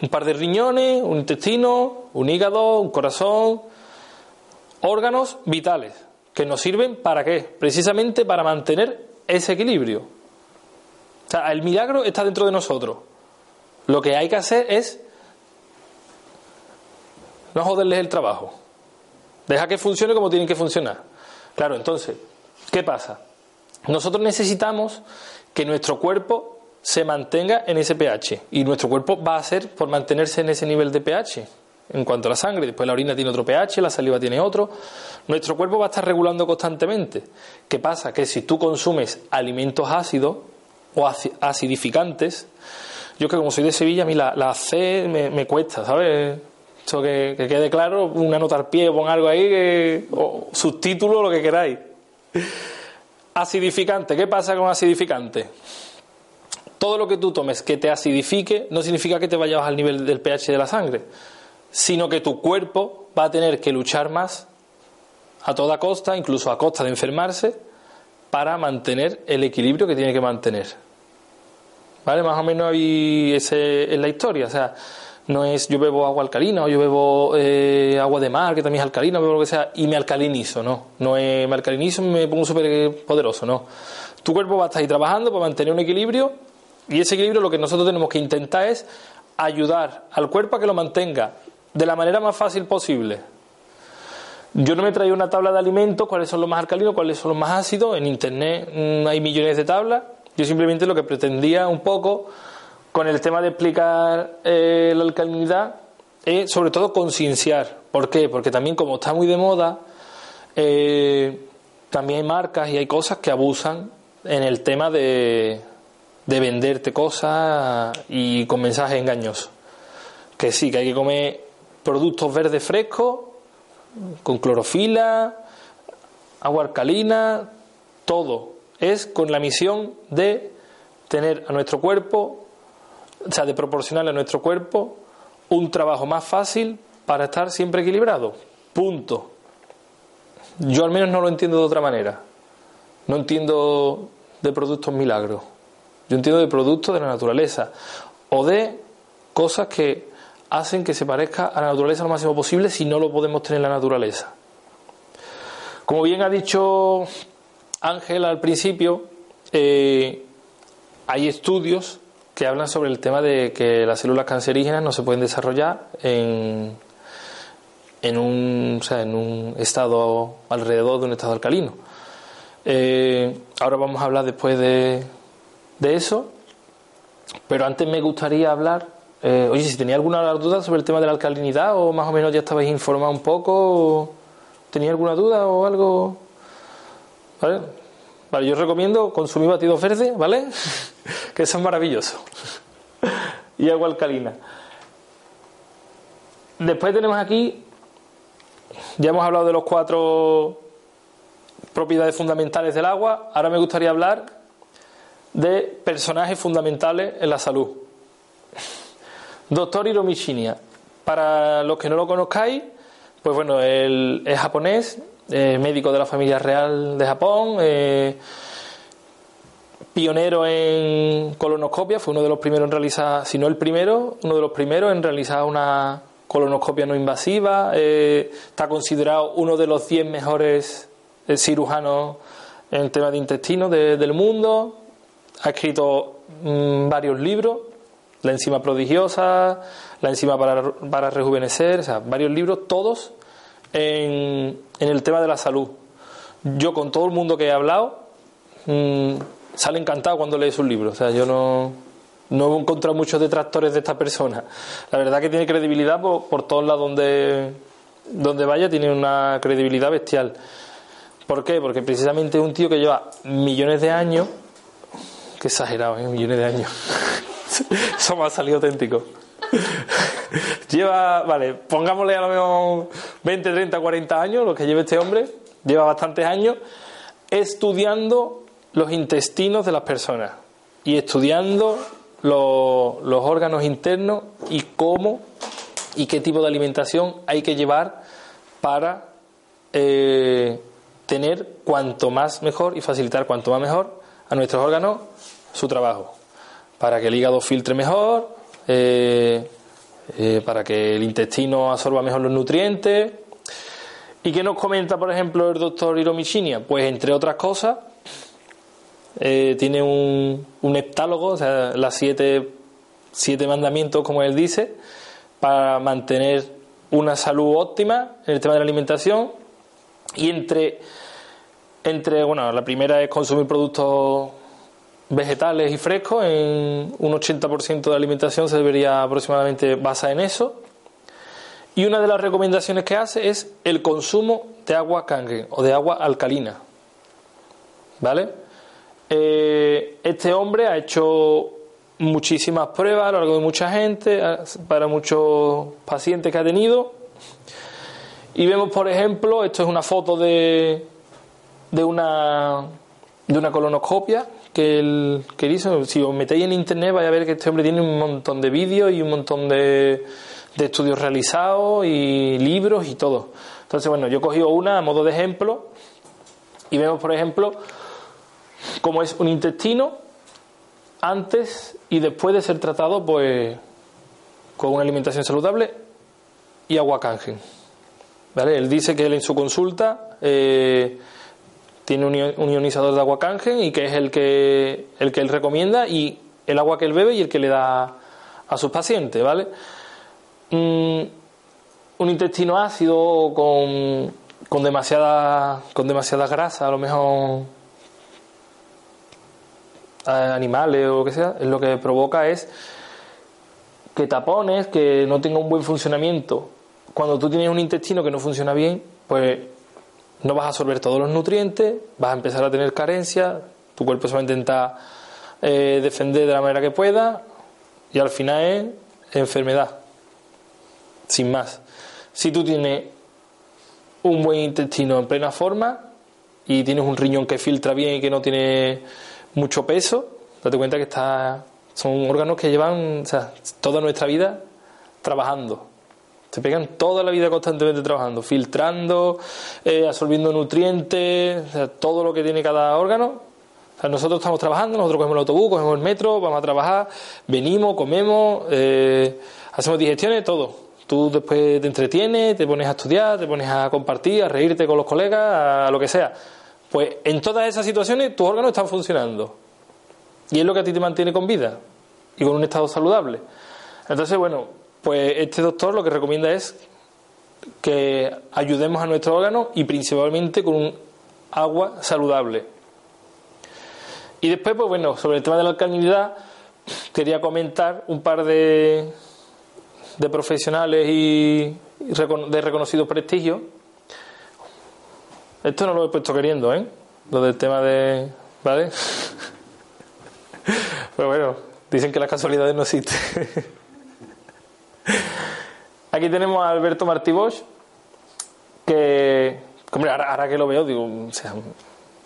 un par de riñones, un intestino, un hígado, un corazón, órganos vitales, que nos sirven para qué? Precisamente para mantener ese equilibrio. O sea, el milagro está dentro de nosotros. Lo que hay que hacer es no joderles el trabajo. Deja que funcione como tienen que funcionar. Claro, entonces, ¿qué pasa? Nosotros necesitamos que nuestro cuerpo se mantenga en ese pH y nuestro cuerpo va a ser por mantenerse en ese nivel de pH. en cuanto a la sangre, después la orina tiene otro pH, la saliva tiene otro. Nuestro cuerpo va a estar regulando constantemente. ¿Qué pasa? Que si tú consumes alimentos ácidos o aci- acidificantes, yo que como soy de Sevilla, a mí la, C me, cuesta, ¿sabes? Esto que, que quede claro, una nota al pie, pon algo ahí, que, o subtítulo, lo que queráis. Acidificante, ¿qué pasa con acidificante? Todo lo que tú tomes que te acidifique no significa que te vayas al nivel del pH de la sangre, sino que tu cuerpo va a tener que luchar más a toda costa, incluso a costa de enfermarse, para mantener el equilibrio que tiene que mantener. ¿Vale? Más o menos ahí ese es la historia. O sea, no es yo bebo agua alcalina o yo bebo eh, agua de mar, que también es alcalina, o bebo lo que sea, y me alcalinizo, no. No es me alcalinizo me pongo súper poderoso, no. Tu cuerpo va a estar ahí trabajando para mantener un equilibrio y ese equilibrio lo que nosotros tenemos que intentar es ayudar al cuerpo a que lo mantenga de la manera más fácil posible. Yo no me he traído una tabla de alimentos, cuáles son los más alcalinos, cuáles son los más ácidos. En internet mm, hay millones de tablas. Yo simplemente lo que pretendía un poco con el tema de explicar eh, la alcalinidad es sobre todo concienciar. ¿Por qué? Porque también como está muy de moda, eh, también hay marcas y hay cosas que abusan en el tema de, de venderte cosas y con mensajes engañosos. Que sí, que hay que comer productos verdes frescos, con clorofila, agua alcalina, todo. Es con la misión de tener a nuestro cuerpo, o sea, de proporcionarle a nuestro cuerpo un trabajo más fácil para estar siempre equilibrado. Punto. Yo al menos no lo entiendo de otra manera. No entiendo de productos milagros. Yo entiendo de productos de la naturaleza o de cosas que hacen que se parezca a la naturaleza lo máximo posible si no lo podemos tener en la naturaleza. Como bien ha dicho Ángel al principio, eh, hay estudios que hablan sobre el tema de que las células cancerígenas no se pueden desarrollar en, en, un, o sea, en un estado alrededor de un estado alcalino. Eh, ahora vamos a hablar después de, de eso, pero antes me gustaría hablar, eh, oye, si tenía alguna duda sobre el tema de la alcalinidad o más o menos ya estabais informado un poco, o ¿tenía alguna duda o algo? ¿Vale? Vale, yo recomiendo consumir batidos verdes, ¿vale? que son maravillosos. y agua alcalina. Después tenemos aquí, ya hemos hablado de los cuatro propiedades fundamentales del agua, ahora me gustaría hablar de personajes fundamentales en la salud. Doctor Hiro Michinia. Para los que no lo conozcáis, pues bueno, él es japonés, eh, médico de la familia real de Japón, eh, pionero en colonoscopia, fue uno de los primeros en realizar, si no el primero, uno de los primeros en realizar una colonoscopia no invasiva, eh, está considerado uno de los 10 mejores cirujanos en tema de intestino de- del mundo, ha escrito mm, varios libros, La enzima prodigiosa, La enzima para, para rejuvenecer, o sea, varios libros, todos en, en el tema de la salud. Yo con todo el mundo que he hablado, mm, sale encantado cuando lee sus libros. O sea, yo no, no he encontrado muchos detractores de esta persona. La verdad que tiene credibilidad por, por todos lados donde, donde vaya, tiene una credibilidad bestial. ¿Por qué? Porque precisamente es un tío que lleva millones de años, que exagerado, ¿eh? millones de años. Eso me ha salido auténtico. lleva, vale, pongámosle a lo mejor 20, 30, 40 años, lo que lleva este hombre, lleva bastantes años, estudiando los intestinos de las personas y estudiando lo- los órganos internos y cómo y qué tipo de alimentación hay que llevar para eh, tener cuanto más mejor y facilitar cuanto más mejor a nuestros órganos su trabajo. Para que el hígado filtre mejor, eh, eh, para que el intestino absorba mejor los nutrientes. ¿Y qué nos comenta, por ejemplo, el doctor Hiromichinia? Pues, entre otras cosas, eh, tiene un, un heptálogo, o sea, las siete, siete mandamientos, como él dice, para mantener una salud óptima en el tema de la alimentación. Y entre, entre bueno, la primera es consumir productos vegetales y frescos, en un 80% de alimentación se debería aproximadamente basar en eso. Y una de las recomendaciones que hace es el consumo de agua cangre o de agua alcalina. ¿Vale? Eh, este hombre ha hecho muchísimas pruebas a lo largo de mucha gente, para muchos pacientes que ha tenido. Y vemos, por ejemplo, esto es una foto de, de una de una colonoscopia que él, que él. Si os metéis en internet vais a ver que este hombre tiene un montón de vídeos y un montón de, de estudios realizados y libros y todo. Entonces, bueno, yo he cogido una a modo de ejemplo y vemos, por ejemplo, cómo es un intestino antes y después de ser tratado pues con una alimentación saludable y agua cangen. ¿Vale? Él dice que él en su consulta eh, tiene un io- un ionizador de agua cangen y que es el que, el que él recomienda y el agua que él bebe y el que le da a sus pacientes, ¿vale? Mm, un intestino ácido con, con demasiada con demasiada grasa, a lo mejor eh, animales o lo que sea, lo que provoca es que tapones, que no tenga un buen funcionamiento. Cuando tú tienes un intestino que no funciona bien, pues no vas a absorber todos los nutrientes, vas a empezar a tener carencias, tu cuerpo se va a intentar eh, defender de la manera que pueda y al final es enfermedad, sin más. Si tú tienes un buen intestino en plena forma y tienes un riñón que filtra bien y que no tiene mucho peso, date cuenta que está, son órganos que llevan toda nuestra vida trabajando. Se pegan toda la vida constantemente trabajando, filtrando, eh, absorbiendo nutrientes, o sea, todo lo que tiene cada órgano. O sea, nosotros estamos trabajando, nosotros cogemos el autobús, cogemos el metro, vamos a trabajar, venimos, comemos, eh, hacemos digestiones, todo. Tú después te entretienes, te pones a estudiar, te pones a compartir, a reírte con los colegas, a lo que sea. Pues en todas esas situaciones tus órganos están funcionando. Y es lo que a ti te mantiene con vida y con un estado saludable. Entonces, bueno, pues este doctor lo que recomienda es que ayudemos a nuestro órgano y principalmente con un agua saludable. Y después, pues bueno, sobre el tema de la alcalinidad, quería comentar un par de, de profesionales y de reconocido prestigio. Esto no lo he puesto queriendo, ¿eh? Lo del tema de... ¿Vale? Pero bueno, dicen que las casualidades no existen. Aquí tenemos a Alberto Martí Bosch, que, hombre, ahora, que lo veo, digo, o sea,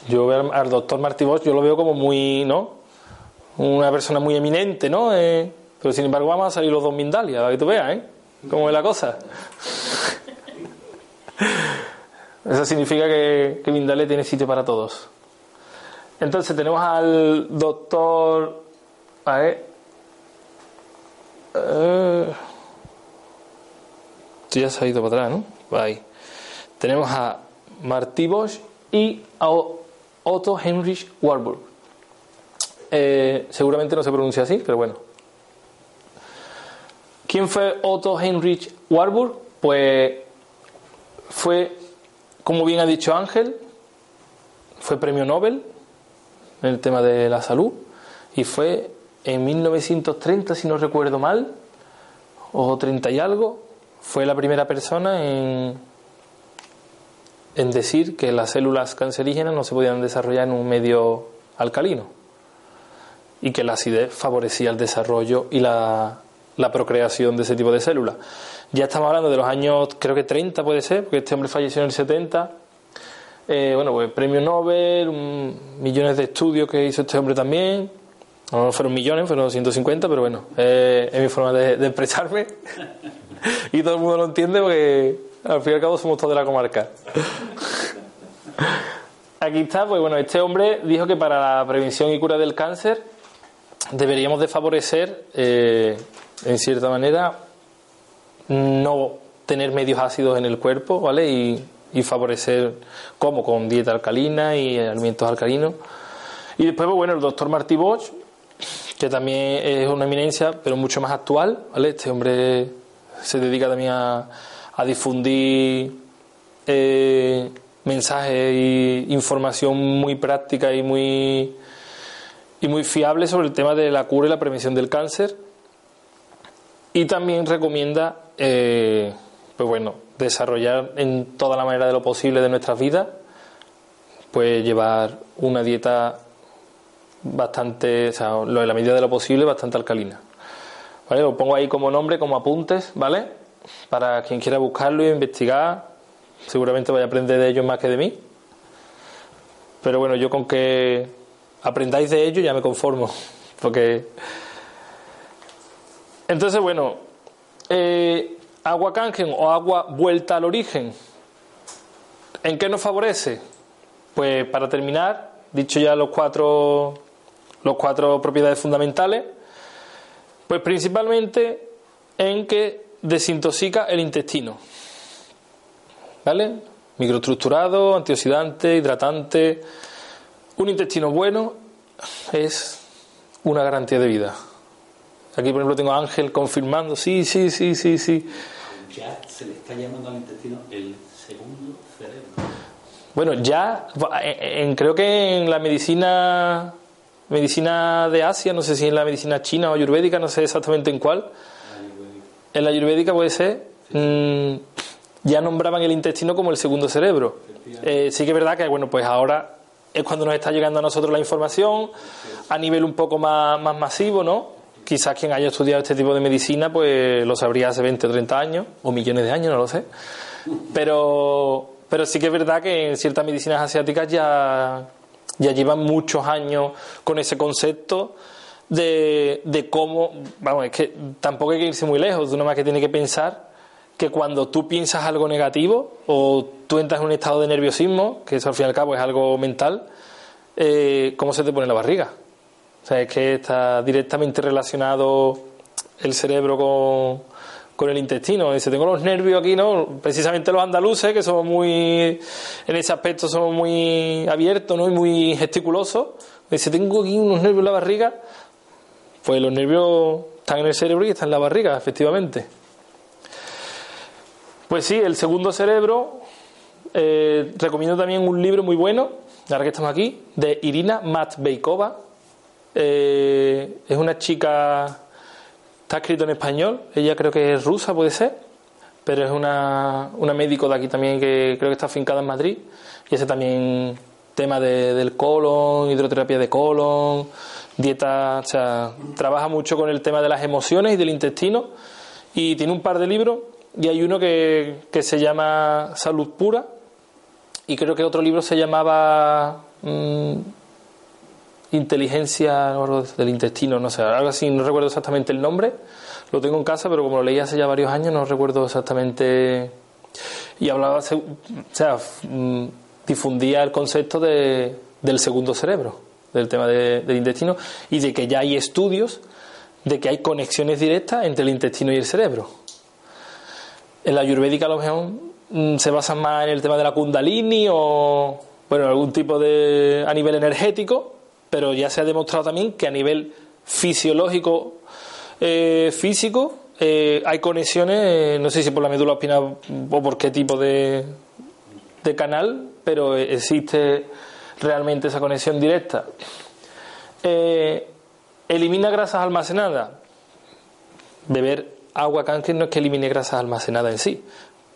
yo al, doctor Martí Bosch, yo lo veo como muy, ¿no? Una persona muy eminente, ¿no? Eh, pero sin embargo vamos a salir los dos Mindalia, para que tú veas, ¿eh? Cómo es la cosa. Eso significa que, que tiene sitio para todos. Entonces tenemos al doctor... A ver... Eh, ya se ha ido para atrás, ¿no? Ahí. Tenemos a Martí Bosch y a Otto Heinrich Warburg. Eh, seguramente no se pronuncia así, pero bueno. ¿Quién fue Otto Heinrich Warburg? Pues fue, como bien ha dicho Ángel, fue premio Nobel en el tema de la salud y fue en 1930, si no recuerdo mal, o 30 y algo, fue la primera persona en, en decir que las células cancerígenas no se podían desarrollar en un medio alcalino y que la acidez favorecía el desarrollo y la, la procreación de ese tipo de células. Ya estamos hablando de los años, creo que 30 puede ser, porque este hombre falleció en el 70. Eh, bueno, pues premio Nobel, un- millones de estudios que hizo este hombre también. No fueron millones, fueron 150, pero bueno, eh, es mi forma de, de expresarme. y todo el mundo lo entiende porque al fin y al cabo somos todos de la comarca. Aquí está, pues bueno, este hombre dijo que para la prevención y cura del cáncer deberíamos de favorecer, eh, en cierta manera, no tener medios ácidos en el cuerpo, ¿vale? Y, y favorecer como con dieta alcalina y alimentos alcalinos. Y después, pues, bueno, el doctor Martí Bosch, que también es una eminencia, pero mucho más actual, ¿vale? Este hombre se dedica también a, difundir eh, mensajes e información muy práctica y muy y muy fiable sobre el tema de la cura y la prevención del cáncer y también recomienda eh, pues bueno, desarrollar en toda la manera de lo posible de nuestras vidas, pues llevar una dieta bastante, o sea, de la medida de lo posible, bastante alcalina. ¿Vale? Lo pongo ahí como nombre, como apuntes, ¿vale? Para quien quiera buscarlo y investigar, seguramente vaya a aprender de ellos más que de mí. Pero bueno, yo con que aprendáis de ello ya me conformo, porque... Entonces, bueno, eh, agua cangen o agua vuelta al origen, ¿en qué nos favorece? Pues para terminar, dicho ya los cuatro, los cuatro propiedades fundamentales, pues principalmente en que desintoxica el intestino. ¿Vale? Microestructurado, antioxidante, hidratante. Un intestino bueno es una garantía de vida. Aquí, por ejemplo, tengo a Ángel confirmando, sí, sí, sí, sí, sí. Ya se le está llamando al intestino el segundo cerebro. Bueno, ya, en- en- creo que en la medicina medicina de Asia, no sé si en la medicina china o ayurvédica, no sé exactamente en cuál, en la ayurvédica puede ser, mm, ya nombraban el intestino como el segundo cerebro. Eh, sí que es verdad que, bueno, pues ahora es cuando nos está llegando a nosotros la información a nivel un poco más, más masivo, ¿no? Quizás quien haya estudiado este tipo de medicina, pues lo sabría hace 20 o 30 años, o millones de años, no lo sé. Pero, pero sí que es verdad que en ciertas medicinas asiáticas ya, ya llevan muchos años con ese concepto de, de cómo, vamos, es que tampoco hay que irse muy lejos, uno más que tiene que pensar que cuando tú piensas algo negativo o tú entras en un estado de nerviosismo, que eso al fin y al cabo es algo mental, eh, ¿cómo se te pone la barriga? O sea, es que está directamente relacionado el cerebro con, con el intestino. Dice, tengo los nervios aquí, ¿no? Precisamente los andaluces, que somos muy, en ese aspecto somos muy abiertos, ¿no? Y muy gesticulosos. Dice, tengo aquí unos nervios en la barriga. Pues los nervios están en el cerebro y están en la barriga, efectivamente. Pues sí, el segundo cerebro. eh, recomiendo también un libro muy bueno, ahora que estamos aquí, de Irina Matveikova. Eh, es una chica, está escrito en español, ella creo que es rusa, puede ser, pero es una, una médico de aquí también que creo que está afincada en Madrid y ese también tema de- del colon, hidroterapia de colon, dieta, o sea, trabaja mucho con el tema de las emociones y del intestino y tiene un par de libros y hay uno que, que se llama Salud Pura y creo que otro libro se llamaba mm, Inteligencia del intestino, no sé, algo así, no recuerdo exactamente el nombre, lo tengo en casa, pero como lo leí hace ya varios años no recuerdo exactamente y hablaba, o sea, mm, difundía el concepto de, del segundo cerebro, del tema de- del intestino y de que ya hay estudios de que hay conexiones directas entre el intestino y el cerebro. En la ayurvédica a lo mejor mm, se basa más en el tema de la kundalini o bueno, algún tipo de a nivel energético, pero ya se ha demostrado también que a nivel fisiológico eh, físico eh, hay conexiones, eh, no sé si por la médula espinal o por qué tipo de, de canal, pero existe realmente esa conexión directa. Elimina grasas almacenadas. Beber agua cáncer no es que elimine grasas almacenadas en sí,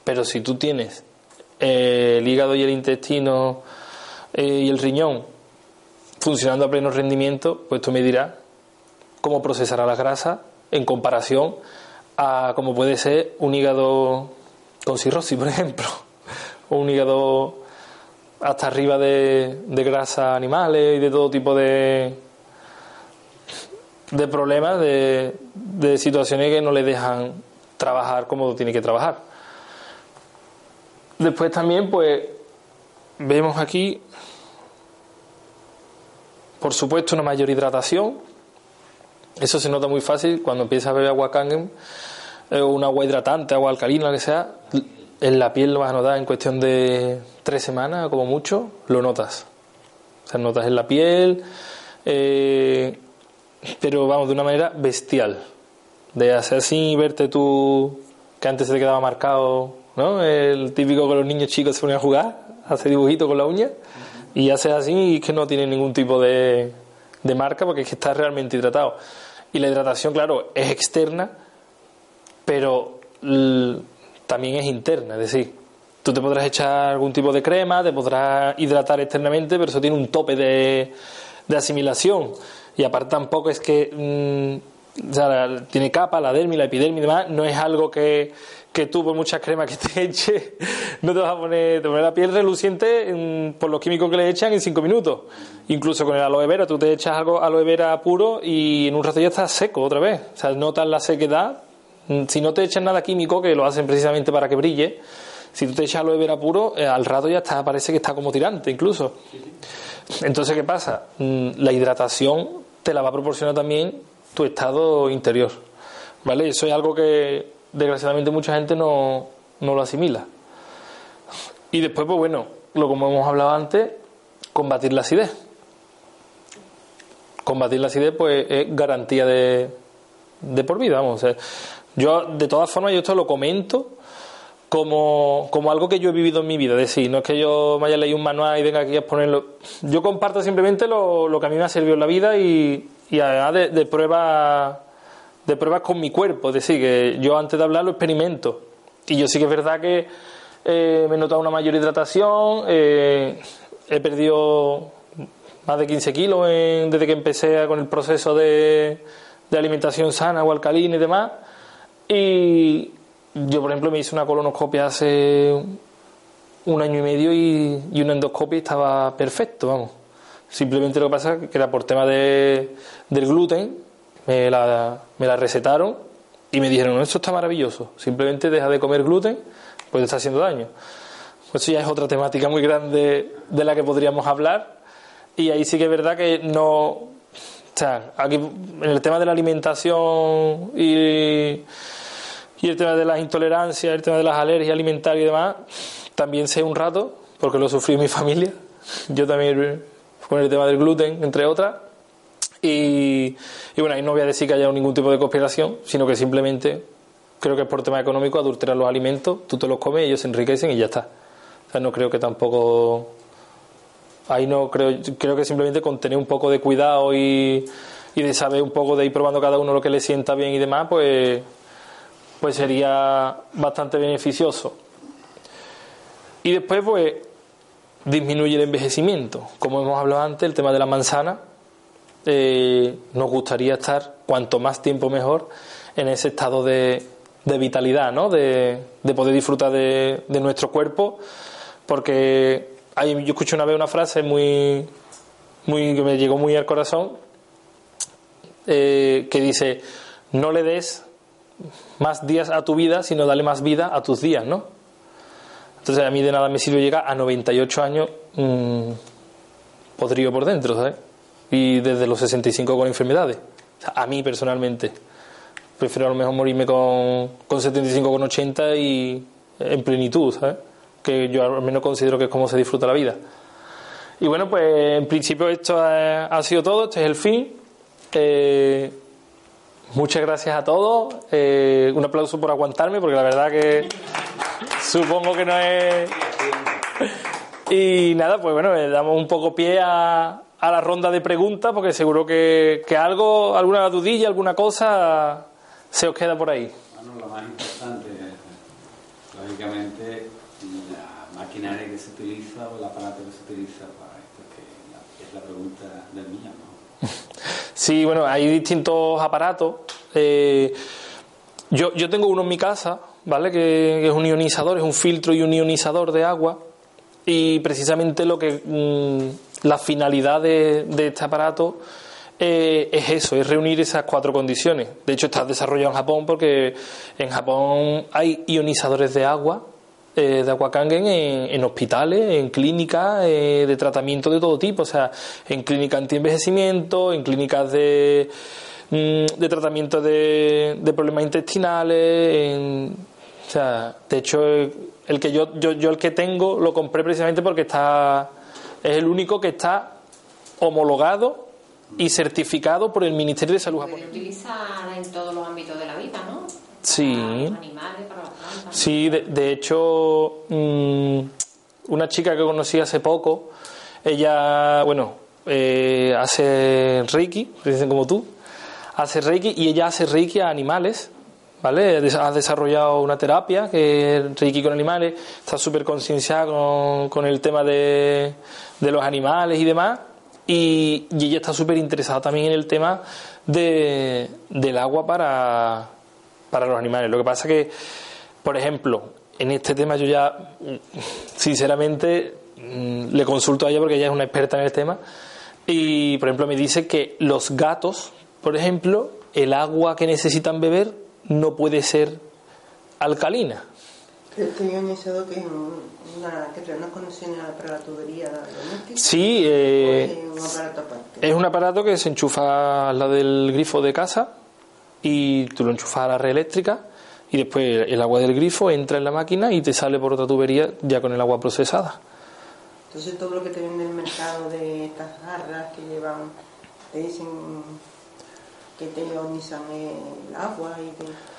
pero si tú tienes el hígado y el intestino y el riñón funcionando a pleno rendimiento, pues tú me dirás cómo procesará las grasas en comparación a como puede ser un hígado con cirrosis, por ejemplo, o un hígado hasta arriba de, de grasas animales y de todo tipo de, de problemas, de, de situaciones que no le dejan trabajar como tiene que trabajar. Después también, pues, vemos aquí, por supuesto, una mayor hidratación. Eso se nota muy fácil cuando empiezas a beber agua Kangen, eh, un agua hidratante, agua alcalina, lo que sea. En la piel lo vas a notar en cuestión de tres semanas, como mucho, lo notas. O sea, notas en la piel, eh, pero vamos, de una manera bestial. De hacer así verte tú, que antes se te quedaba marcado, ¿no? El típico que los niños chicos se ponen a jugar, hacer dibujitos con la uña, y haces así y es que no tiene ningún tipo de, de marca porque es que está realmente hidratado. Y la hidratación, claro, es externa, pero también es interna, es decir, tú te podrás echar algún tipo de crema, te podrás hidratar externamente, pero eso tiene un tope de, de asimilación. Y aparte tampoco es que mm, o sea, tiene capa, la dermis, la epidermis y demás, no es algo que, que tú por muchas cremas que te eches no te vas a poner, te pones la piel reluciente mm, por los químicos que le echan en cinco minutos. Incluso con el aloe vera, tú te echas algo aloe vera puro y en un rato ya estás seco otra vez. O sea, notas la sequedad. Mm, Si no te echan nada químico, que lo hacen precisamente para que brille, si tú te echas aloe vera puro, eh, al rato ya está, parece que está como tirante incluso. Entonces, ¿qué pasa? Mm, La hidratación te la va a proporcionar también tu estado interior. ¿Vale? Eso es algo que desgraciadamente mucha gente no, no lo asimila. Y después, pues bueno, lo como hemos hablado antes, combatir la acidez. Combatir la acidez, pues es garantía de, de por vida, vamos. yo, de todas formas, yo esto lo comento como, como algo que yo he vivido en mi vida. Es decir, no es que yo me haya leído un manual y venga aquí a exponerlo. Yo comparto simplemente lo, lo que a mí me ha servido en la vida y, y además de, de pruebas de pruebas con mi cuerpo. Es decir, que yo antes de hablar lo experimento. Y yo sí que es verdad que eh, me he notado una mayor hidratación, eh, he perdido más de 15 kilos desde que empecé con el proceso de, alimentación sana o alcalina y demás. Y yo, por ejemplo, me hice una colonoscopia hace un año y medio y, una endoscopia estaba perfecto, vamos. Simplemente lo que pasa es que era por tema de, del gluten, me la, me la recetaron y me dijeron, esto está maravilloso, simplemente deja de comer gluten, pues te está haciendo daño. Pues eso ya es otra temática muy grande de la que podríamos hablar y ahí sí que es verdad que no... O sea, aquí en el tema de la alimentación y, y el tema de las intolerancias, el tema de las alergias alimentarias y demás, también sé un rato, porque lo sufrí en mi familia. Yo también con el tema del gluten, entre otras. Y, bueno, ahí no voy a decir que haya ningún tipo de conspiración, sino que simplemente creo que es por tema económico adulterar los alimentos, tú te los comes, ellos se enriquecen y ya está. O sea, no creo que tampoco. Ahí no creo, creo que simplemente con tener un poco de cuidado y, y de saber un poco de ir probando cada uno lo que le sienta bien y demás, pues, pues sería bastante beneficioso. Y después, pues, disminuye el envejecimiento. Como hemos hablado antes, el tema de la manzana, eh, nos gustaría estar cuanto más tiempo mejor en ese estado de, vitalidad, ¿no? de, de poder disfrutar de, nuestro cuerpo, porque hay, yo escuché una vez una frase muy, muy que me llegó muy al corazón, eh, que dice, no le des más días a tu vida, sino dale más vida a tus días, ¿no? Entonces a mí de nada me sirve llegar a 98 años mm, podrido por dentro, ¿sabes? Y desde los 65 con enfermedades. O sea, a mí personalmente. Prefiero a lo mejor morirme con, con 75 con 80 y en plenitud, ¿sabes? Que yo al menos considero que es como se disfruta la vida. Y bueno, pues en principio esto ha, ha sido todo, este es el fin. Eh, muchas gracias a todos. Eh, un aplauso por aguantarme, porque la verdad que supongo que no es. Y nada, pues bueno, damos un poco pie a, a la ronda de preguntas, porque seguro que, que algo, alguna dudilla, alguna cosa se os queda por ahí. Bueno, lo más importante, lógicamente, la maquinaria que se utiliza o el aparato que se utiliza para esto, que es la pregunta del millón, ¿no? Sí, bueno, hay distintos aparatos. Eh, yo, yo tengo uno en mi casa, ¿vale? Que, que es un ionizador, es un filtro y un ionizador de agua. Y precisamente lo que mm, la finalidad de, este aparato eh, es eso, es reunir esas cuatro condiciones. De hecho, está desarrollado en Japón porque en Japón hay ionizadores de agua, eh, de agua kangen en, en hospitales, en clínicas eh, de tratamiento de todo tipo, o sea, en clínicas anti-envejecimiento, en clínicas de, mm, de tratamiento de, de problemas intestinales, en, o sea, de hecho, el que yo, yo, yo el que tengo lo compré precisamente porque está es el único que está homologado y certificado por el Ministerio de Salud japonés. utilizar en todos los ámbitos de la vida, ¿no? Sí. Para los animales, para las plantas. Sí, de, de hecho, mm, una chica que conocí hace poco, ella, bueno, eh, hace Reiki, dicen como tú, hace Reiki y ella hace Reiki a animales, ¿vale? Ha desarrollado una terapia que es Reiki con animales, está súper concienciada con, con el tema de, de los animales y demás. Y, ella está súper interesada también en el tema de, del agua para, para los animales. Lo que pasa que, por ejemplo, en este tema yo ya, sinceramente, mm, le consulto a ella porque ella es una experta en el tema. Y, por ejemplo, me dice que los gatos, por ejemplo, el agua que necesitan beber no puede ser alcalina. Yo añadido que una, que trae unas conexiones para la tubería doméstica. Sí, eh, es un aparato aparte. es un aparato que se enchufa al lado del grifo de casa y tú lo enchufas a la red eléctrica y después el agua del grifo entra en la máquina y te sale por otra tubería ya con el agua procesada. Entonces todo lo que te vende en el mercado de estas jarras que llevan, te dicen que te ionizan el agua y son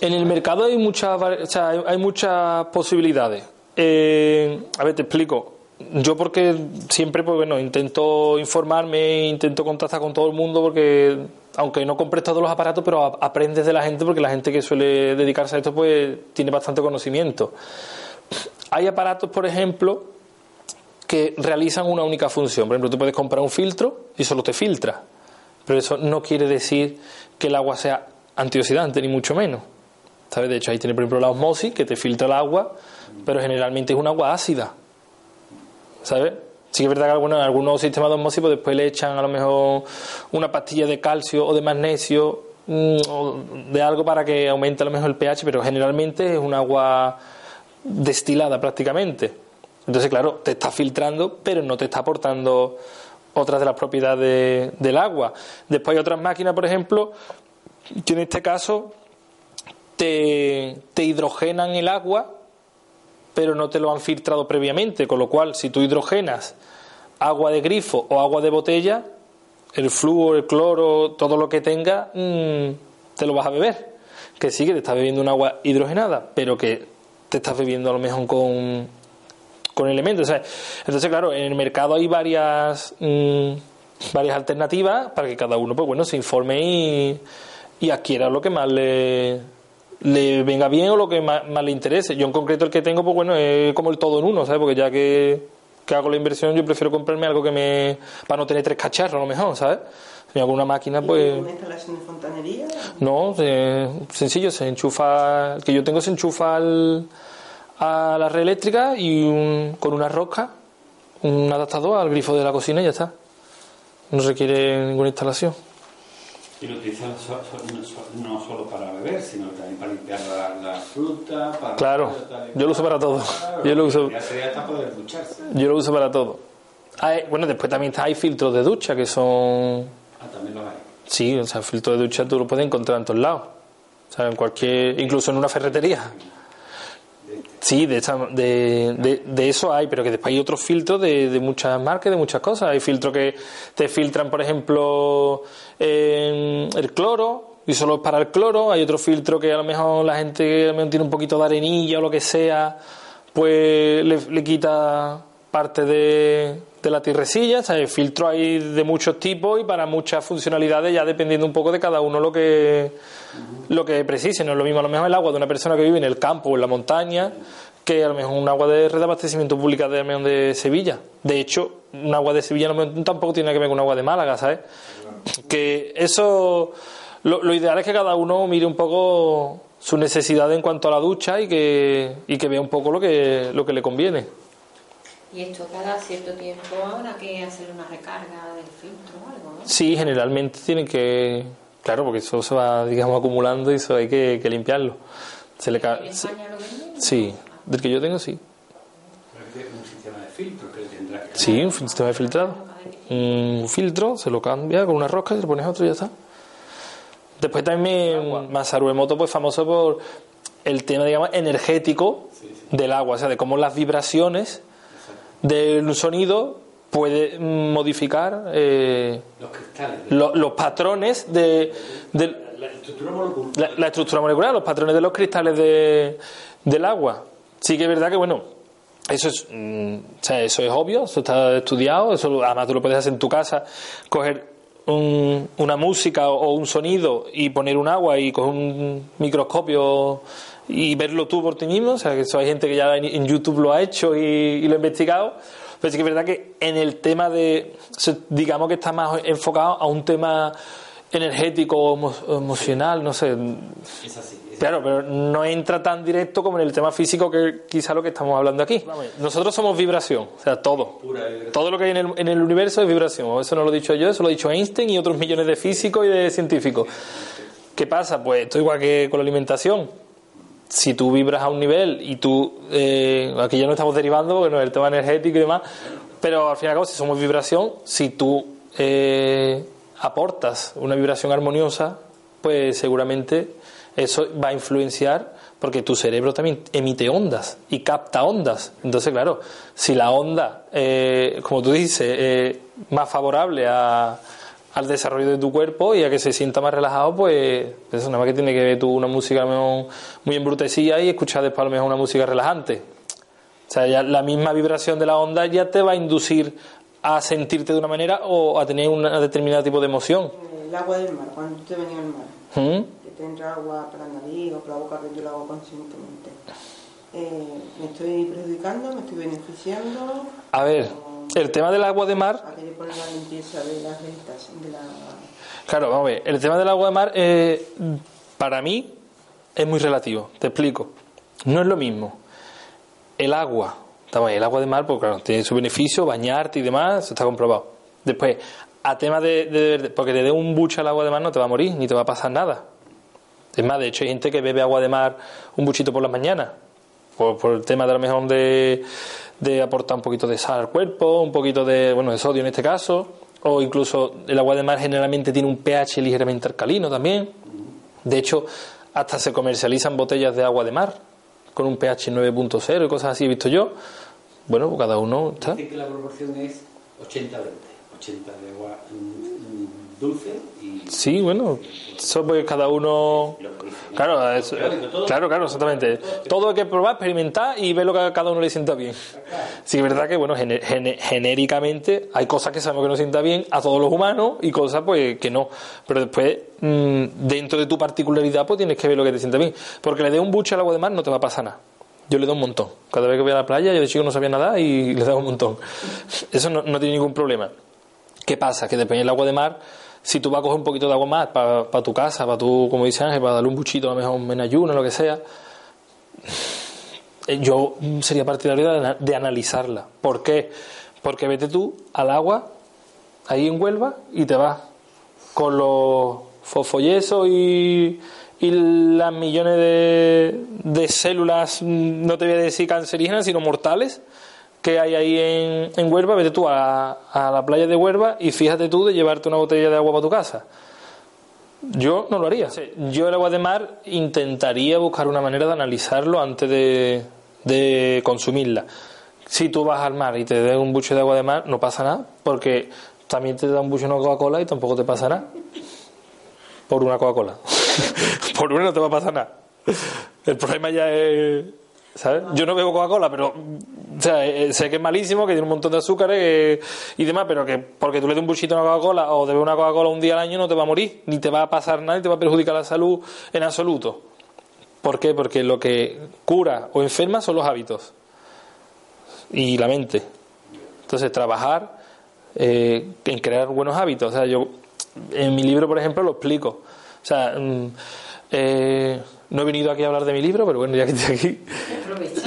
En el mercado hay muchas, o sea, hay, muchas posibilidades. Eh, a ver, te explico. Yo porque siempre, pues bueno, intento informarme, intento contactar con todo el mundo porque, aunque no compres todos los aparatos, pero aprendes de la gente porque la gente que suele dedicarse a esto, pues tiene bastante conocimiento. Hay aparatos, por ejemplo, que realizan una única función. Por ejemplo, tú puedes comprar un filtro y solo te filtra. Pero eso no quiere decir que el agua sea antioxidante, ni mucho menos. ¿Sabes? De hecho, ahí tiene, por ejemplo, la osmosis, que te filtra el agua, pero generalmente es un agua ácida. ¿Sabes? Sí que es verdad que en algunos sistemas de osmosis pues después le echan a lo mejor una pastilla de calcio o de magnesio mm, o de algo para que aumente a lo mejor el pH, pero generalmente es un agua destilada prácticamente. Entonces, claro, te está filtrando, pero no te está aportando otras de las propiedades del agua. Después hay otras máquinas, por ejemplo, que en este caso te, te hidrogenan el agua, pero no te lo han filtrado previamente, con lo cual si tú hidrogenas agua de grifo o agua de botella, el flúor, el cloro, todo lo que tenga, mm, te lo vas a beber. Que sí, que te estás bebiendo un agua hidrogenada, pero que te estás bebiendo a lo mejor con, con elementos. Entonces, claro, en el mercado hay varias, mm, varias alternativas para que cada uno pues bueno, se informe y, y adquiera lo que más le, le venga bien o lo que más, más le interese. Yo en concreto el que tengo, pues bueno, es como el todo en uno, ¿sabes? Porque ya que, que hago la inversión, yo prefiero comprarme algo que me... para no tener tres cacharros a lo mejor, ¿sabes? Si hago una máquina, ¿Y pues... ¿Una instalación de fontanería? No, eh, sencillo, se enchufa, el que yo tengo se enchufa al- a la red eléctrica y un- con una rosca, un adaptador al grifo de la cocina y ya está. No requiere ninguna instalación. Y lo utilizan so- so- no, so- no solo para beber, sino también para limpiar la, la fruta, para... Claro, tal yo lo uso para todo. Claro, Yo lo uso- Ya sería hasta poder ducharse. Yo lo uso para todo. Hay- bueno, después también hay filtros de ducha que son... Ah, también los hay. Sí, o sea, filtros de ducha tú los puedes encontrar en todos lados. O sea, en cualquier... incluso en una ferretería. Sí, de, esa- de, de- de eso hay, pero que después hay otros filtros de, muchas marcas, de muchas cosas. Hay filtros que te filtran, por ejemplo, eh, el cloro, y solo es para el cloro. Hay otro filtro que a lo mejor la gente que tiene un poquito de arenilla o lo que sea, pues le quita parte de, de la sea, el filtro hay de muchos tipos y para muchas funcionalidades, ya dependiendo un poco de cada uno lo que, lo que precise. No es lo mismo a lo mejor el agua de una persona que vive en el campo o en la montaña que a lo mejor un agua de red de abastecimiento pública de, de Sevilla. De hecho, un agua de Sevilla mejor tampoco tiene que ver con un agua de Málaga, ¿sabes? Que eso, lo, lo ideal es que cada uno mire un poco su necesidad en cuanto a la ducha y que, y que vea un poco lo que, lo que le conviene. Y esto cada cierto tiempo habrá que hacer una recarga del filtro o algo, ¿no? Sí, generalmente tienen que. Claro, porque eso se va, digamos, acumulando y eso hay que, que limpiarlo. Se le ca- ¿En se- España lo venden? Sí, del que yo tengo, sí. Pero es un sistema de filtros que tendrá que... Sí, un sistema de filtrado. Un filtro, se lo cambia con una rosca y le pones otro y ya está. Después también Masaru Emoto, pues famoso por el tema, digamos, energético del agua, o sea, de cómo las vibraciones del sonido puede modificar eh, Los cristales. lo- los patrones de, de- La, la estructura molecular. la, la estructura molecular, los patrones de los cristales de, del agua. Sí que es verdad que, bueno, eso es, mm, o sea, eso es obvio, eso está estudiado, eso lo- además tú lo puedes hacer en tu casa, coger un- una música o un sonido y poner un agua y coger un microscopio y verlo tú por ti mismo. O sea, que eso hay gente que ya en, YouTube lo ha hecho y, y lo ha investigado. Pero sí que es verdad que en el tema de, digamos que está más enfocado a un tema energético o emo- emocional, no sé. Es así. es Claro, pero no entra tan directo como en el tema físico que quizá lo que estamos hablando aquí. Nosotros somos vibración, o sea, todo. Todo lo que hay en el, en el universo es vibración. Eso no lo he dicho yo, eso lo ha dicho Einstein y otros millones de físicos y de científicos. ¿Qué pasa? Pues esto igual que con la alimentación. Si tú vibras a un nivel y tú, eh, aquí ya no estamos derivando porque no es el tema energético y demás, pero al fin y al cabo, si somos vibración, si tú eh, aportas una vibración armoniosa, pues seguramente eso va a influenciar porque tu cerebro también emite ondas y capta ondas. Entonces, claro, si la onda, eh, como tú dices, es más favorable a, al desarrollo de tu cuerpo y a que se sienta más relajado, pues eso nada más que tiene que ver tú una música muy embrutecida y escuchar después a lo mejor una música relajante. O sea, ya la misma vibración de la onda ya te va a inducir a sentirte de una manera o a tener un determinado tipo de emoción. El agua del mar, cuando tú te venís al mar, ¿Mm? que te entra agua por la nariz o por la boca, yo lo hago conscientemente. Eh, ¿Me estoy perjudicando? ¿Me estoy beneficiando? A ver, el tema del agua de mar la... Claro, vamos a ver. El tema del agua de mar, eh, para mí, es muy relativo. Te explico. No es lo mismo. El agua, el agua de mar, porque claro, tiene su beneficio, bañarte y demás, eso está comprobado. Después, a tema de, de- de- porque te dé un buche al agua de mar no te va a morir, ni te va a pasar nada. Es más, de hecho, hay gente que bebe agua de mar un buchito por las mañanas, por, por el tema de a lo mejor de, de aportar un poquito de sal al cuerpo, un poquito de, bueno, de sodio en este caso, o incluso el agua de mar generalmente tiene un pH ligeramente alcalino también. De hecho, hasta se comercializan botellas de agua de mar con un pH 9.0 y cosas así, he visto yo. Bueno, pues cada uno está. Que la proporción es 80-20. 80 de agua dulce y Sí, bueno, eso pues cada uno. Claro, es- claro, claro, exactamente. Todo hay que probar, experimentar y ver lo que a cada uno le sienta bien. Sí, es verdad que, bueno, genéricamente hay cosas que sabemos que nos sienta bien a todos los humanos y cosas, pues, que no. Pero después, mm, dentro de tu particularidad, pues tienes que ver lo que te sienta bien. Porque le dé un buche al agua de mar no te va a pasar nada. Yo le doy un montón. Cada vez que voy a la playa, yo de chico no sabía nada y le doy un montón. Eso no, no tiene ningún problema. ¿Qué pasa? Que depende del agua de mar, si tú vas a coger un poquito de agua más para tu casa, para tu, como dice Ángel, para darle un buchito a lo mejor en ayuno, lo que sea, eh, yo sería partidario de, ana- de analizarla. ¿Por qué? Porque vete tú al agua, ahí en Huelva, y te vas con los fosfollesos y, y las millones de, de células, mm, no te voy a decir cancerígenas, sino mortales, que hay ahí en, en Huelva, vete tú a, a la playa de Huelva y fíjate tú de llevarte una botella de agua para tu casa. Yo no lo haría. Yo el agua de mar intentaría buscar una manera de analizarlo antes de, de consumirla. Si tú vas al mar y te da un buche de agua de mar, no pasa nada, porque también te da un buche de Coca-Cola y tampoco te pasa nada. Por una Coca-Cola. Por una no te va a pasar nada. El problema ya es. ¿Sabes? Yo no bebo Coca-Cola, pero o sea, eh, sé que es malísimo, que tiene un montón de azúcares eh, y demás, pero que porque tú le des un buchito a una Coca-Cola o te bebes una Coca-Cola un día al año no te va a morir, ni te va a pasar nada, ni te va a perjudicar la salud en absoluto. ¿Por qué? Porque lo que cura o enferma son los hábitos y la mente. Entonces, trabajar eh, en crear buenos hábitos. O sea, yo en mi libro, por ejemplo, lo explico. O sea, mm, eh, no he venido aquí a hablar de mi libro, pero bueno, ya que estoy aquí,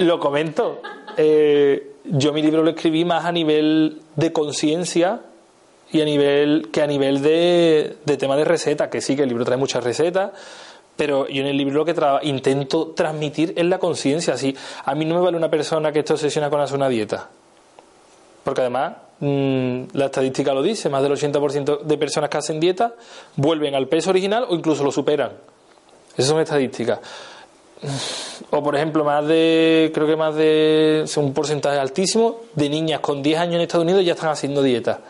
lo comento. Eh, yo mi libro lo escribí más a nivel de conciencia y a nivel que a nivel de, de tema de receta, que sí que el libro trae muchas recetas, pero yo en el libro lo que tra- intento transmitir es la conciencia. Así, a mí no me vale una persona que esté obsesionada con hacer una dieta. Porque además, mm, la estadística lo dice, más del 80% de personas que hacen dieta vuelven al peso original o incluso lo superan. Esas son estadísticas. O por ejemplo, más de, creo que más de, un porcentaje altísimo de niñas con 10 años en Estados Unidos ya están haciendo dieta.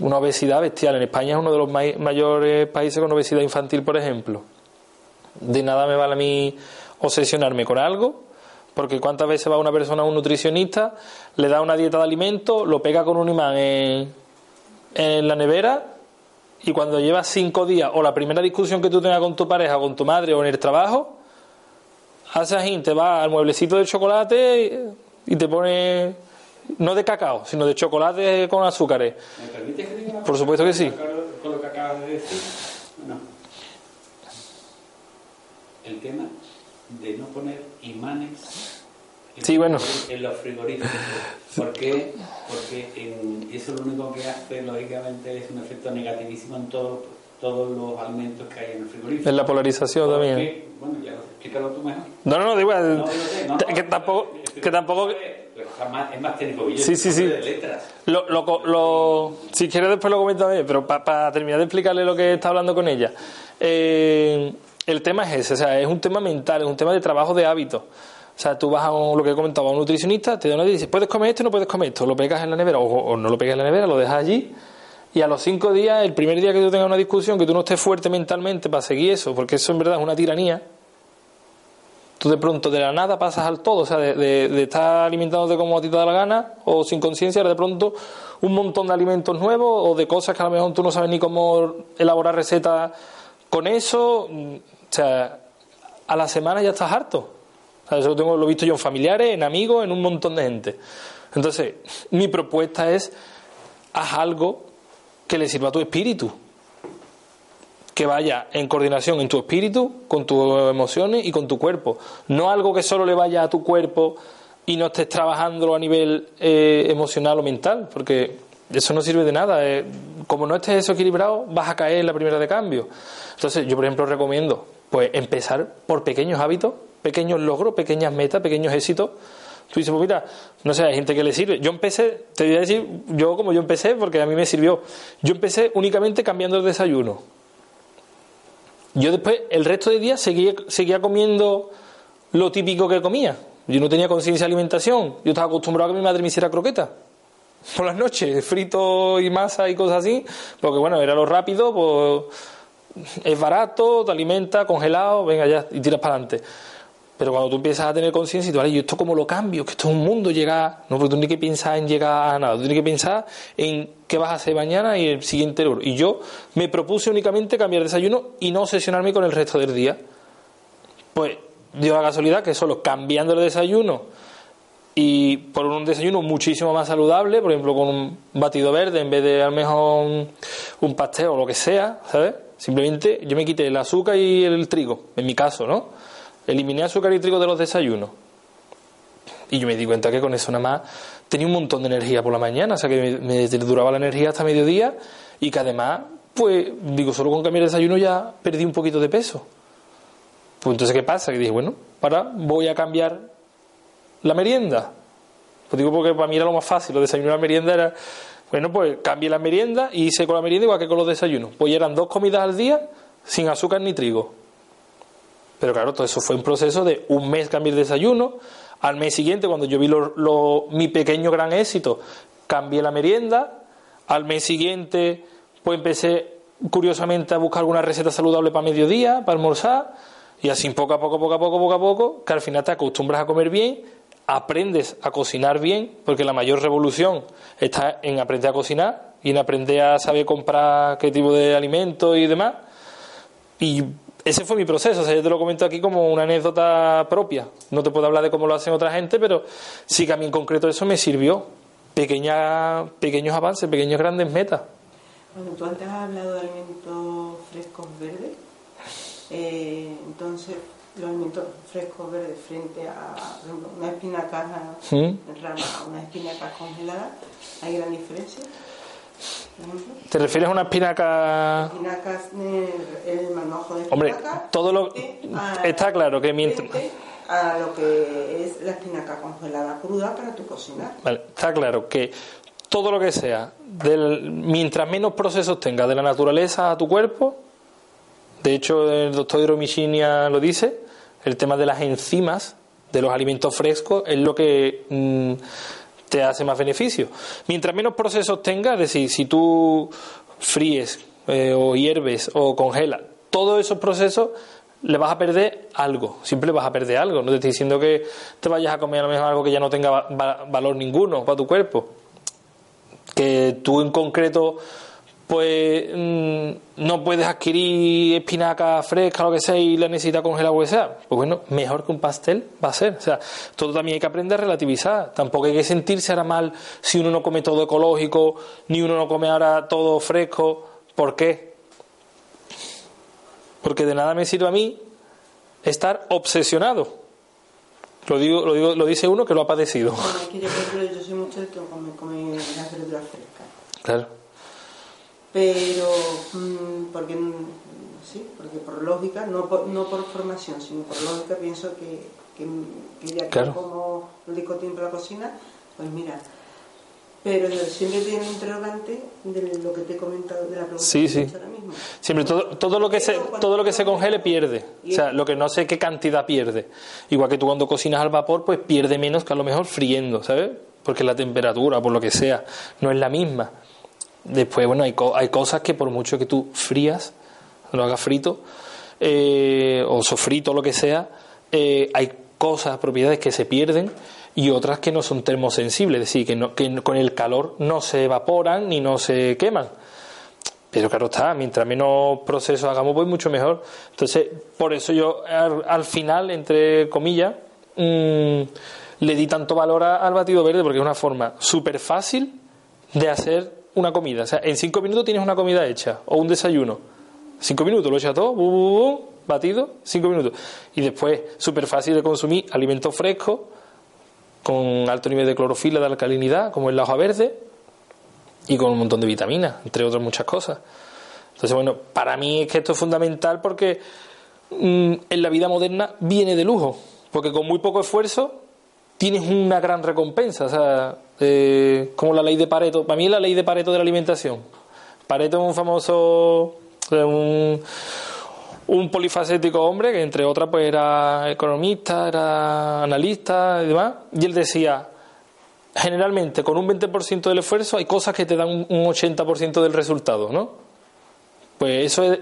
Una obesidad bestial. En España es uno de los may- mayores países con obesidad infantil, por ejemplo. De nada me vale a mí obsesionarme con algo, porque cuántas veces va una persona a un nutricionista, le da una dieta de alimentos, lo pega con un imán en, en la nevera y cuando llevas cinco días o la primera discusión que tú tengas con tu pareja, con tu madre o en el trabajo, haces así, te vas al mueblecito de chocolate y te pone no de cacao, sino de chocolate con azúcares. ¿Me permites que diga Por supuesto que sí. Con lo que acabas de decir. No. El tema de no poner imanes Sí, bueno. en los frigoríficos. ¿Por qué? Porque en- eso lo único que hace, lógicamente, es un efecto negativísimo en todo- todos los alimentos que hay en el frigorífico. Es la polarización también. Bueno, ya lo explícalo tú mejor. No, no, no, da igual. No, no sé, no, que tampoco, que tampoco, es más técnico que yo. Sí, sí, sí. De letras. Lo, lo, lo- si quieres después lo comento también, pero para terminar de explicarle lo que está hablando con ella. Eh, el tema es ese, o sea, es un tema mental, es un tema de trabajo de hábitos. O sea, tú vas a un- lo que he comentado, a un nutricionista, te da una y dice, puedes comer esto, no puedes comer esto, lo pegas en la nevera o, no lo pegas en la nevera, lo dejas allí. Y a los cinco días, el primer día que tú tengas una discusión, que tú no estés fuerte mentalmente para seguir eso, porque eso en verdad es una tiranía, tú de pronto de la nada pasas al todo, o sea, de, estar alimentándote como a ti te da la gana o sin conciencia, de pronto un montón de alimentos nuevos o de cosas que a lo mejor tú no sabes ni cómo elaborar recetas con eso, o sea, a la semana ya estás harto. Eso lo, tengo, lo he visto yo en familiares, en amigos, en un montón de gente. Entonces, mi propuesta es, haz algo que le sirva a tu espíritu que vaya en coordinación en tu espíritu, con tus emociones y con tu cuerpo. No algo que solo le vaya a tu cuerpo y no estés trabajándolo a nivel eh, emocional o mental, porque eso no sirve de nada. eh. Como no estés eso equilibrado, vas a caer en la primera de cambio. Entonces, yo, por ejemplo, recomiendo pues empezar por pequeños hábitos, pequeños logros, pequeñas metas, pequeños éxitos. Tú dices, pues mira, no sé, hay gente que le sirve. Yo empecé, te voy a decir, yo como yo empecé, porque a mí me sirvió, yo empecé únicamente cambiando el desayuno. Yo después, el resto de días, seguía, seguía comiendo lo típico que comía. Yo no tenía conciencia de alimentación. Yo estaba acostumbrado a que mi madre me hiciera croquetas. Por las noches, frito y masa y cosas así. Porque bueno, era lo rápido, pues es barato, te alimenta, congelado, venga ya, y tiras para adelante. Pero cuando tú empiezas a tener conciencia y tú, vale, ¿y esto cómo lo cambio? Que esto es un mundo, llegar. No, porque tú tienes que pensar en llegar a nada. Tú tienes que pensar en qué vas a hacer mañana y el siguiente logro. Y yo me propuse únicamente cambiar el desayuno y no obsesionarme con el resto del día. Pues dio la casualidad que solo cambiando el desayuno y por un desayuno muchísimo más saludable, por ejemplo con un batido verde en vez de a lo mejor un, un pastel o lo que sea, ¿sabes? Simplemente yo me quité el azúcar y el trigo, en mi caso, ¿no? Eliminé azúcar y trigo de los desayunos. Y yo me di cuenta que con eso nada más tenía un montón de energía por la mañana, o sea que me, duraba la energía hasta mediodía y que además, pues, digo, solo con cambiar el desayuno ya perdí un poquito de peso. Pues entonces, ¿qué pasa? Que dije, bueno, para, voy a cambiar la merienda. Pues digo, porque para mí era lo más fácil, lo desayuno y la merienda era, bueno, pues cambié la merienda y hice con la merienda igual que con los desayunos. Pues ya eran dos comidas al día sin azúcar ni trigo. Pero claro, todo eso fue un proceso de un mes cambiar el desayuno. Al mes siguiente, cuando yo vi mi pequeño gran éxito, cambié la merienda. Al mes siguiente, pues empecé curiosamente a buscar alguna receta saludable para mediodía, para almorzar. Y así poco a poco, poco a poco, poco a poco, que al final te acostumbras a comer bien, aprendes a cocinar bien, porque la mayor revolución está en aprender a cocinar y en aprender a saber comprar qué tipo de alimentos y demás. Y ese fue mi proceso, o sea, yo te lo comento aquí como una anécdota propia. No te puedo hablar de cómo lo hacen otra gente, pero sí que a mí en concreto eso me sirvió. Pequeña, pequeños avances, pequeños grandes metas. Bueno, tú antes has hablado de alimentos frescos verdes. Eh, entonces, los alimentos frescos verdes frente a, por ejemplo, una espinaca ¿Mm? en rama, una espinaca congelada, ¿hay gran diferencia? ¿Te refieres a una espinaca? espinacas, eh, el manojo de Hombre, espinaca. todo lo- está claro que mientras- a lo que es la espinaca congelada cruda para tu cocinar. Vale, está claro que todo lo que sea, del, mientras menos procesos tenga de la naturaleza a tu cuerpo, de hecho el doctor Hiromishinia lo dice, el tema de las enzimas de los alimentos frescos es lo que mm, te hace más beneficio. Mientras menos procesos tenga, es decir, si tú fríes eh, o hierves o congelas, todos esos procesos le vas a perder algo, siempre vas a perder algo. No te estoy diciendo que te vayas a comer a lo mejor algo que ya no tenga va- va- valor ninguno para tu cuerpo. Que tú en concreto pues mm, no puedes adquirir espinaca fresca o lo que sea y la necesitas congelar o lo que sea. Pues bueno, mejor que un pastel va a ser. O sea, todo también hay que aprender a relativizar. Tampoco hay que sentirse ahora mal si uno no come todo ecológico, ni uno no come ahora todo fresco. ¿Por qué? Porque de nada me sirve a mí estar obsesionado. Lo digo, lo digo, lo dice uno que lo ha padecido. Bueno, yo, por ejemplo, yo soy mucho de que come, come las verduras frescas. Claro. Pero, mm, porque, mm, sí, porque por lógica, no por, no por formación, sino por lógica, pienso que, que, que ya que Claro. como el disco tiempo la cocina, pues mira. Pero siempre tengo un interrogante de lo que te he comentado de la pregunta Sí, que sí. he hecho ahora mismo. Siempre todo, todo lo que se todo lo que se congele pierde. O sea, lo que no sé qué cantidad pierde. Igual que tú cuando cocinas al vapor, pues pierde menos que a lo mejor friendo, ¿sabes? Porque la temperatura, por lo que sea, no es la misma. Después, bueno, hay, co- hay cosas que por mucho que tú frías, lo hagas frito, eh, o sofrito, lo que sea, eh, hay cosas, propiedades que se pierden y otras que no son termosensibles, es decir, que, no- que con el calor no se evaporan ni no se queman. Pero claro está, mientras menos procesos hagamos, pues mucho mejor. Entonces, por eso yo al, al final, entre comillas, mm, le di tanto valor al batido verde porque es una forma súper fácil de hacer una comida. O sea, en cinco minutos tienes una comida hecha o un desayuno. Cinco minutos, lo echas todo, bu, bu, bu, batido, cinco minutos. Y después, súper fácil de consumir alimentos frescos con alto nivel de clorofila, de alcalinidad, como es la hoja verde, y con un montón de vitaminas, entre otras muchas cosas. Entonces, bueno, para mí es que esto es fundamental porque mm, en la vida moderna viene de lujo, porque con muy poco esfuerzo tienes una gran recompensa, o sea, eh, como la ley de Pareto, para mí es la ley de Pareto de la alimentación. Pareto es un famoso, eh, un, un polifacético hombre que entre otras pues era economista, era analista y demás, y él decía, generalmente con un 20% del esfuerzo hay cosas que te dan un un 80% del resultado, ¿no? Pues eso es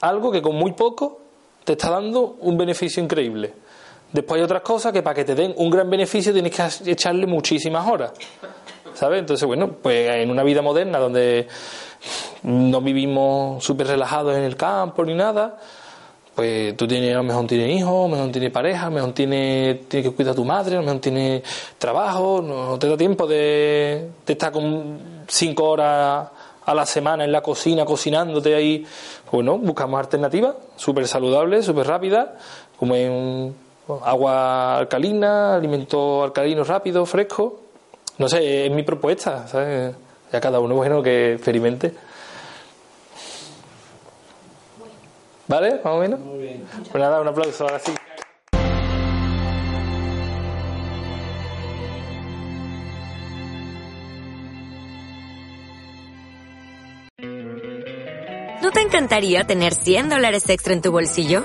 algo que con muy poco te está dando un beneficio increíble. Después hay otras cosas que para que te den un gran beneficio tienes que echarle muchísimas horas. ¿Sabes? Entonces, bueno, pues en una vida moderna donde no vivimos súper relajados en el campo ni nada, pues tú tienes, a lo mejor tienes hijos, a lo mejor tienes pareja, a lo mejor tienes, tienes que cuidar a tu madre, a lo mejor tienes trabajo, no te da tiempo de, estar con cinco horas a la semana en la cocina cocinándote ahí. Bueno, buscamos alternativas súper saludables, súper rápidas, como en agua alcalina, alimentos alcalinos rápidos, frescos. No sé, es mi propuesta, ¿sabes? Ya cada uno, bueno, que experimente. ¿Vale? Más o menos. Muy bien. Pues nada, un aplauso, ahora sí. ¿No te encantaría tener 100 dólares extra en tu bolsillo?